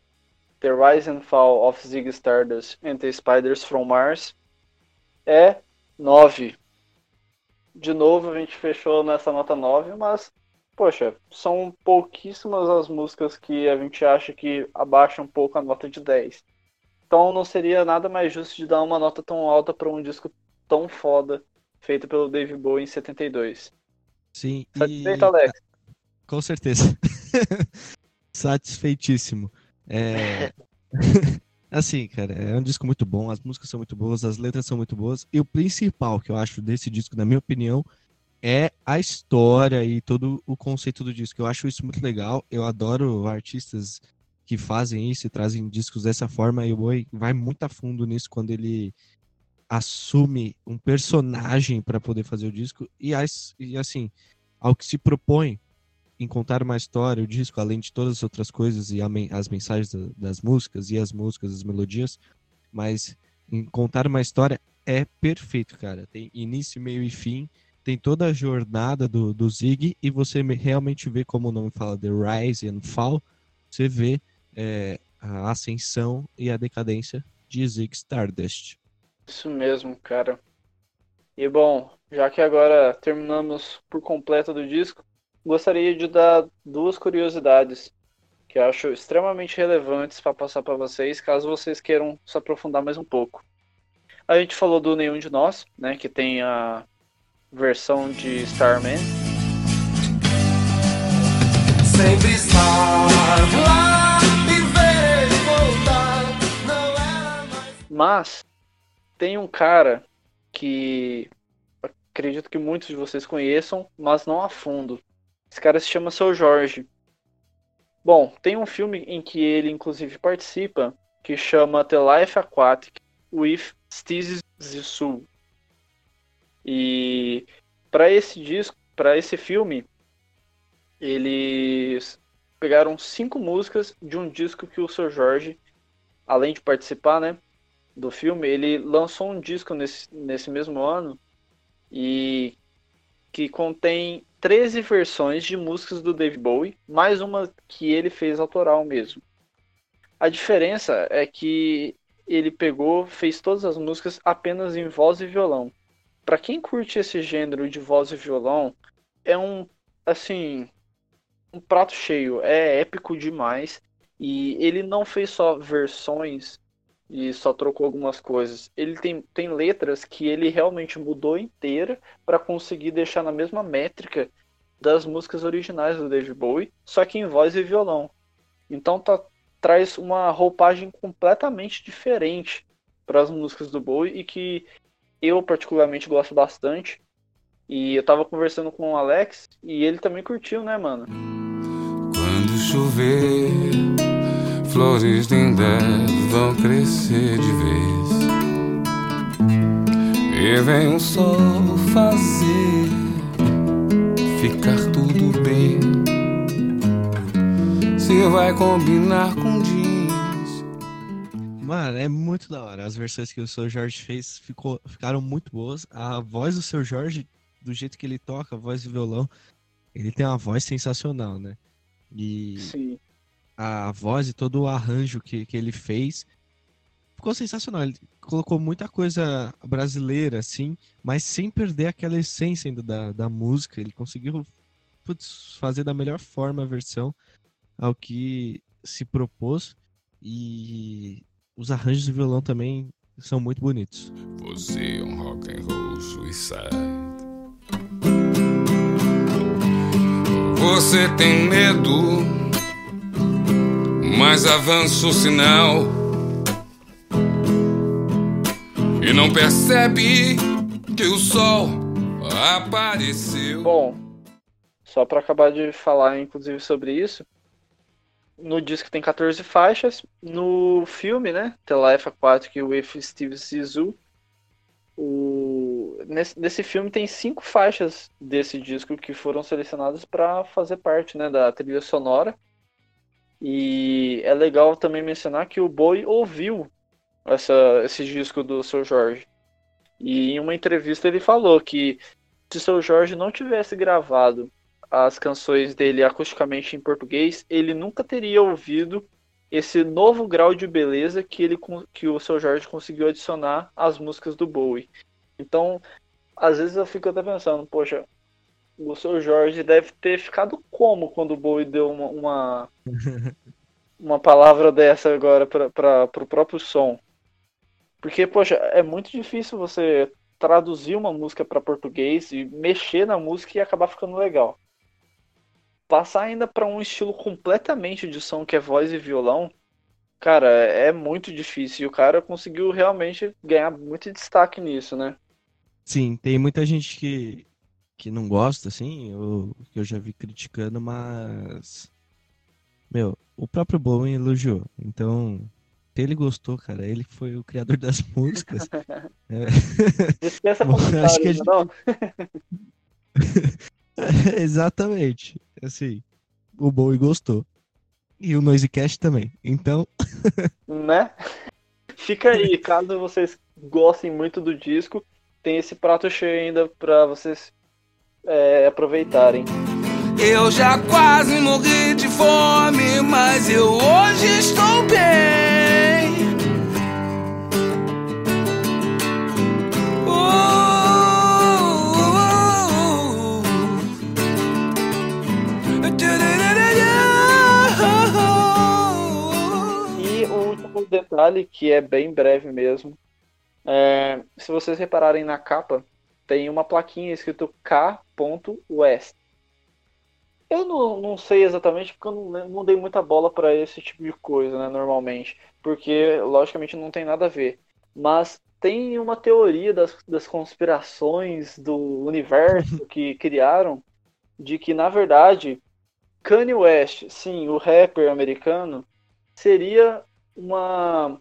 The Rise and Fall of Zig Stardust and the Spiders from Mars é 9 de novo a gente fechou nessa nota 9, mas poxa, são pouquíssimas as músicas que a gente acha que abaixam um pouco a nota de 10. Então não seria nada mais justo de dar uma nota tão alta para um disco tão foda feito pelo Dave Bowie em 72. Sim, Satisfeito, e... Alex? Com certeza. Satisfeitíssimo. É... assim, cara, é um disco muito bom, as músicas são muito boas, as letras são muito boas, e o principal que eu acho desse disco, na minha opinião, é a história e todo o conceito do disco. Eu acho isso muito legal. Eu adoro artistas que fazem isso e trazem discos dessa forma. E o Boi vai muito a fundo nisso quando ele assume um personagem para poder fazer o disco. E, e assim, ao que se propõe em contar uma história, o disco, além de todas as outras coisas e as mensagens das músicas e as músicas, as melodias, mas em contar uma história é perfeito, cara. Tem início, meio e fim tem toda a jornada do, do Zig e você realmente vê, como o nome fala, The Rise and Fall, você vê é, a ascensão e a decadência de Zig Stardust. Isso mesmo, cara. E bom, já que agora terminamos por completo do disco, gostaria de dar duas curiosidades que eu acho extremamente relevantes para passar para vocês, caso vocês queiram se aprofundar mais um pouco. A gente falou do Nenhum de Nós, né, que tem a versão de Starman. Sempre estar lá e ver voltar, não era mais... Mas tem um cara que acredito que muitos de vocês conheçam, mas não a fundo. Esse cara se chama Seu Jorge. Bom, tem um filme em que ele inclusive participa que chama The Life Aquatic with Steve Zissou. E para esse disco, para esse filme, eles pegaram cinco músicas de um disco que o Sr. Jorge, além de participar, né, do filme, ele lançou um disco nesse, nesse mesmo ano e que contém 13 versões de músicas do Dave Bowie, mais uma que ele fez autoral mesmo. A diferença é que ele pegou, fez todas as músicas apenas em voz e violão para quem curte esse gênero de voz e violão, é um assim um prato cheio, é épico demais e ele não fez só versões e só trocou algumas coisas. Ele tem, tem letras que ele realmente mudou inteira para conseguir deixar na mesma métrica das músicas originais do David Bowie, só que em voz e violão. Então tá, traz uma roupagem completamente diferente para as músicas do Bowie e que eu particularmente gosto bastante. E eu tava conversando com o Alex e ele também curtiu, né, mano? Quando chover, flores lindas vão crescer de vez. E vem o sol fazer ficar tudo bem. Se vai combinar com dia Mano, é muito da hora. As versões que o seu Jorge fez ficou, ficaram muito boas. A voz do seu Jorge, do jeito que ele toca, a voz de violão, ele tem uma voz sensacional, né? E Sim. A voz e todo o arranjo que, que ele fez ficou sensacional. Ele colocou muita coisa brasileira, assim, mas sem perder aquela essência ainda da, da música. Ele conseguiu putz, fazer da melhor forma a versão ao que se propôs. E os arranjos de violão também são muito bonitos. Você é um rock and roll suicide. Você tem medo, mas avança o sinal e não percebe que o sol apareceu. Bom, só para acabar de falar, inclusive, sobre isso, no disco tem 14 faixas. No filme, né? The Life Aquatic with Steve Zissou. O... Nesse, nesse filme tem cinco faixas desse disco que foram selecionadas para fazer parte né, da trilha sonora. E é legal também mencionar que o Boy ouviu essa, esse disco do Sr. Jorge. E em uma entrevista ele falou que se o Sr. Jorge não tivesse gravado as canções dele acusticamente em português, ele nunca teria ouvido esse novo grau de beleza que ele que o seu Jorge conseguiu adicionar às músicas do Bowie. Então, às vezes eu fico até pensando, poxa, o seu Jorge deve ter ficado como quando o Bowie deu uma, uma, uma palavra dessa agora para o próprio som. Porque, poxa, é muito difícil você traduzir uma música para português e mexer na música e acabar ficando legal. Passar ainda para um estilo completamente de som que é voz e violão, cara, é muito difícil. E o cara conseguiu realmente ganhar muito destaque nisso, né? Sim, tem muita gente que, que não gosta, assim, ou que eu já vi criticando, mas. Meu, o próprio Bowen elogiou. Então, ele gostou, cara, ele foi o criador das músicas. é. Dispensa Acho que gente... não? Exatamente. Assim, o Bowie gostou. E o Noisecast também. Então. né? Fica aí, caso vocês gostem muito do disco, tem esse prato cheio ainda para vocês é, aproveitarem. Eu já quase morri de fome, mas eu hoje estou bem. E o último detalhe, que é bem breve mesmo, é, se vocês repararem na capa, tem uma plaquinha escrito K.West. Eu não, não sei exatamente porque eu não, não dei muita bola para esse tipo de coisa, né, normalmente. Porque, logicamente, não tem nada a ver. Mas tem uma teoria das, das conspirações do universo que criaram de que, na verdade, Kanye West, sim, o rapper americano, seria uma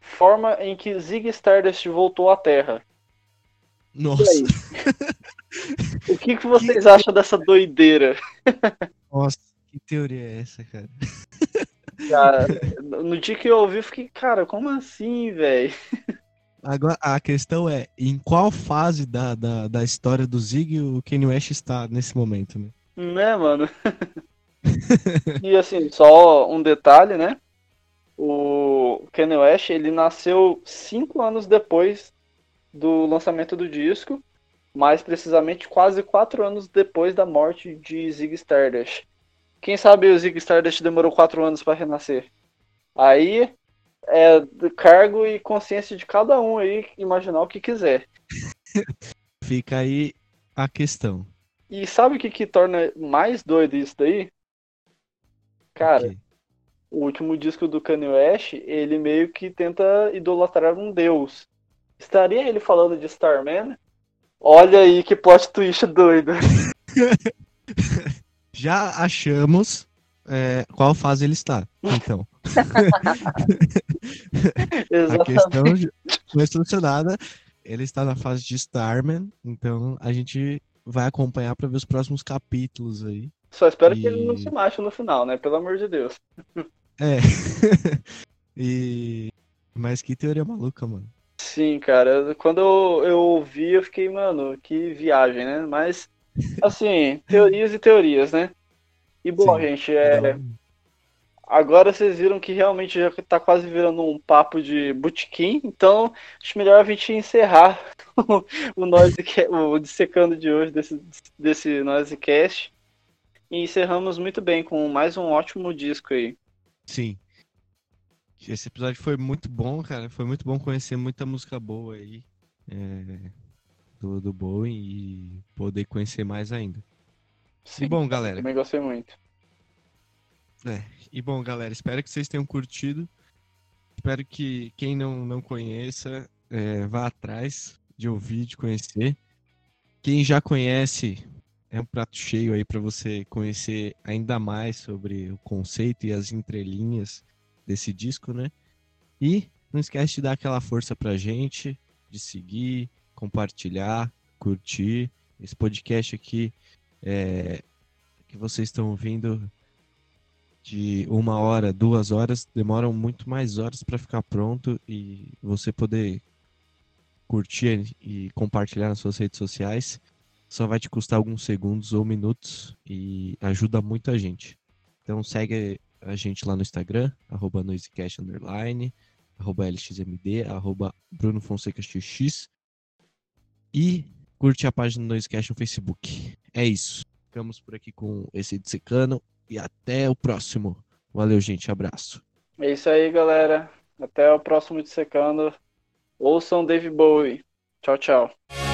forma em que Zig Stardust voltou à Terra. Nossa. o que, que vocês que... acham dessa doideira? Nossa, que teoria é essa, cara? Cara, no dia que eu ouvi, eu fiquei, cara, como assim, velho? Agora, a questão é, em qual fase da, da, da história do Zig o Kanye West está nesse momento, né? Né, mano? e assim, só um detalhe, né? O Kanye West, ele nasceu cinco anos depois do lançamento do disco, mais precisamente quase quatro anos depois da morte de Zig Stardust. Quem sabe o Zig Stardust demorou quatro anos para renascer? Aí é cargo e consciência de cada um aí imaginar o que quiser. Fica aí a questão. E sabe o que, que torna mais doido isso daí? Cara, okay o último disco do Kanye West, ele meio que tenta idolatrar um deus. Estaria ele falando de Starman? Olha aí que plot twist doido. Já achamos é, qual fase ele está, então. a questão foi solucionada. Ele está na fase de Starman, então a gente vai acompanhar para ver os próximos capítulos aí. Só espero e... que ele não se mache no final, né? Pelo amor de Deus. É. e. Mas que teoria maluca, mano. Sim, cara. Quando eu, eu ouvi, eu fiquei, mano, que viagem, né? Mas, assim, teorias e teorias, né? E bom, Sim, gente, é. Agora vocês viram que realmente já tá quase virando um papo de botequim, então acho melhor a gente encerrar o, o dissecando de hoje desse, desse Noisecast. E encerramos muito bem com mais um ótimo disco aí. Sim. Esse episódio foi muito bom, cara. Foi muito bom conhecer muita música boa aí é, do, do Bowie e poder conhecer mais ainda. Sim, e bom, galera. Também gostei muito. É, e bom, galera, espero que vocês tenham curtido. Espero que quem não, não conheça é, vá atrás de ouvir, de conhecer. Quem já conhece, é um prato cheio aí para você conhecer ainda mais sobre o conceito e as entrelinhas desse disco, né? E não esquece de dar aquela força pra gente, de seguir, compartilhar, curtir. Esse podcast aqui é, que vocês estão ouvindo de uma hora, duas horas, demoram muito mais horas para ficar pronto e você poder curtir e compartilhar nas suas redes sociais só vai te custar alguns segundos ou minutos e ajuda muito a gente. Então segue a gente lá no Instagram, arroba noisecast, underline, arroba lxmd, arroba brunofonsecaxx. E curte a página do Noisecast no Facebook. É isso. Ficamos por aqui com esse Dissecano e até o próximo. Valeu, gente. Abraço. É isso aí, galera. Até o próximo Dissecando. Ouçam Dave Bowie. Tchau, tchau.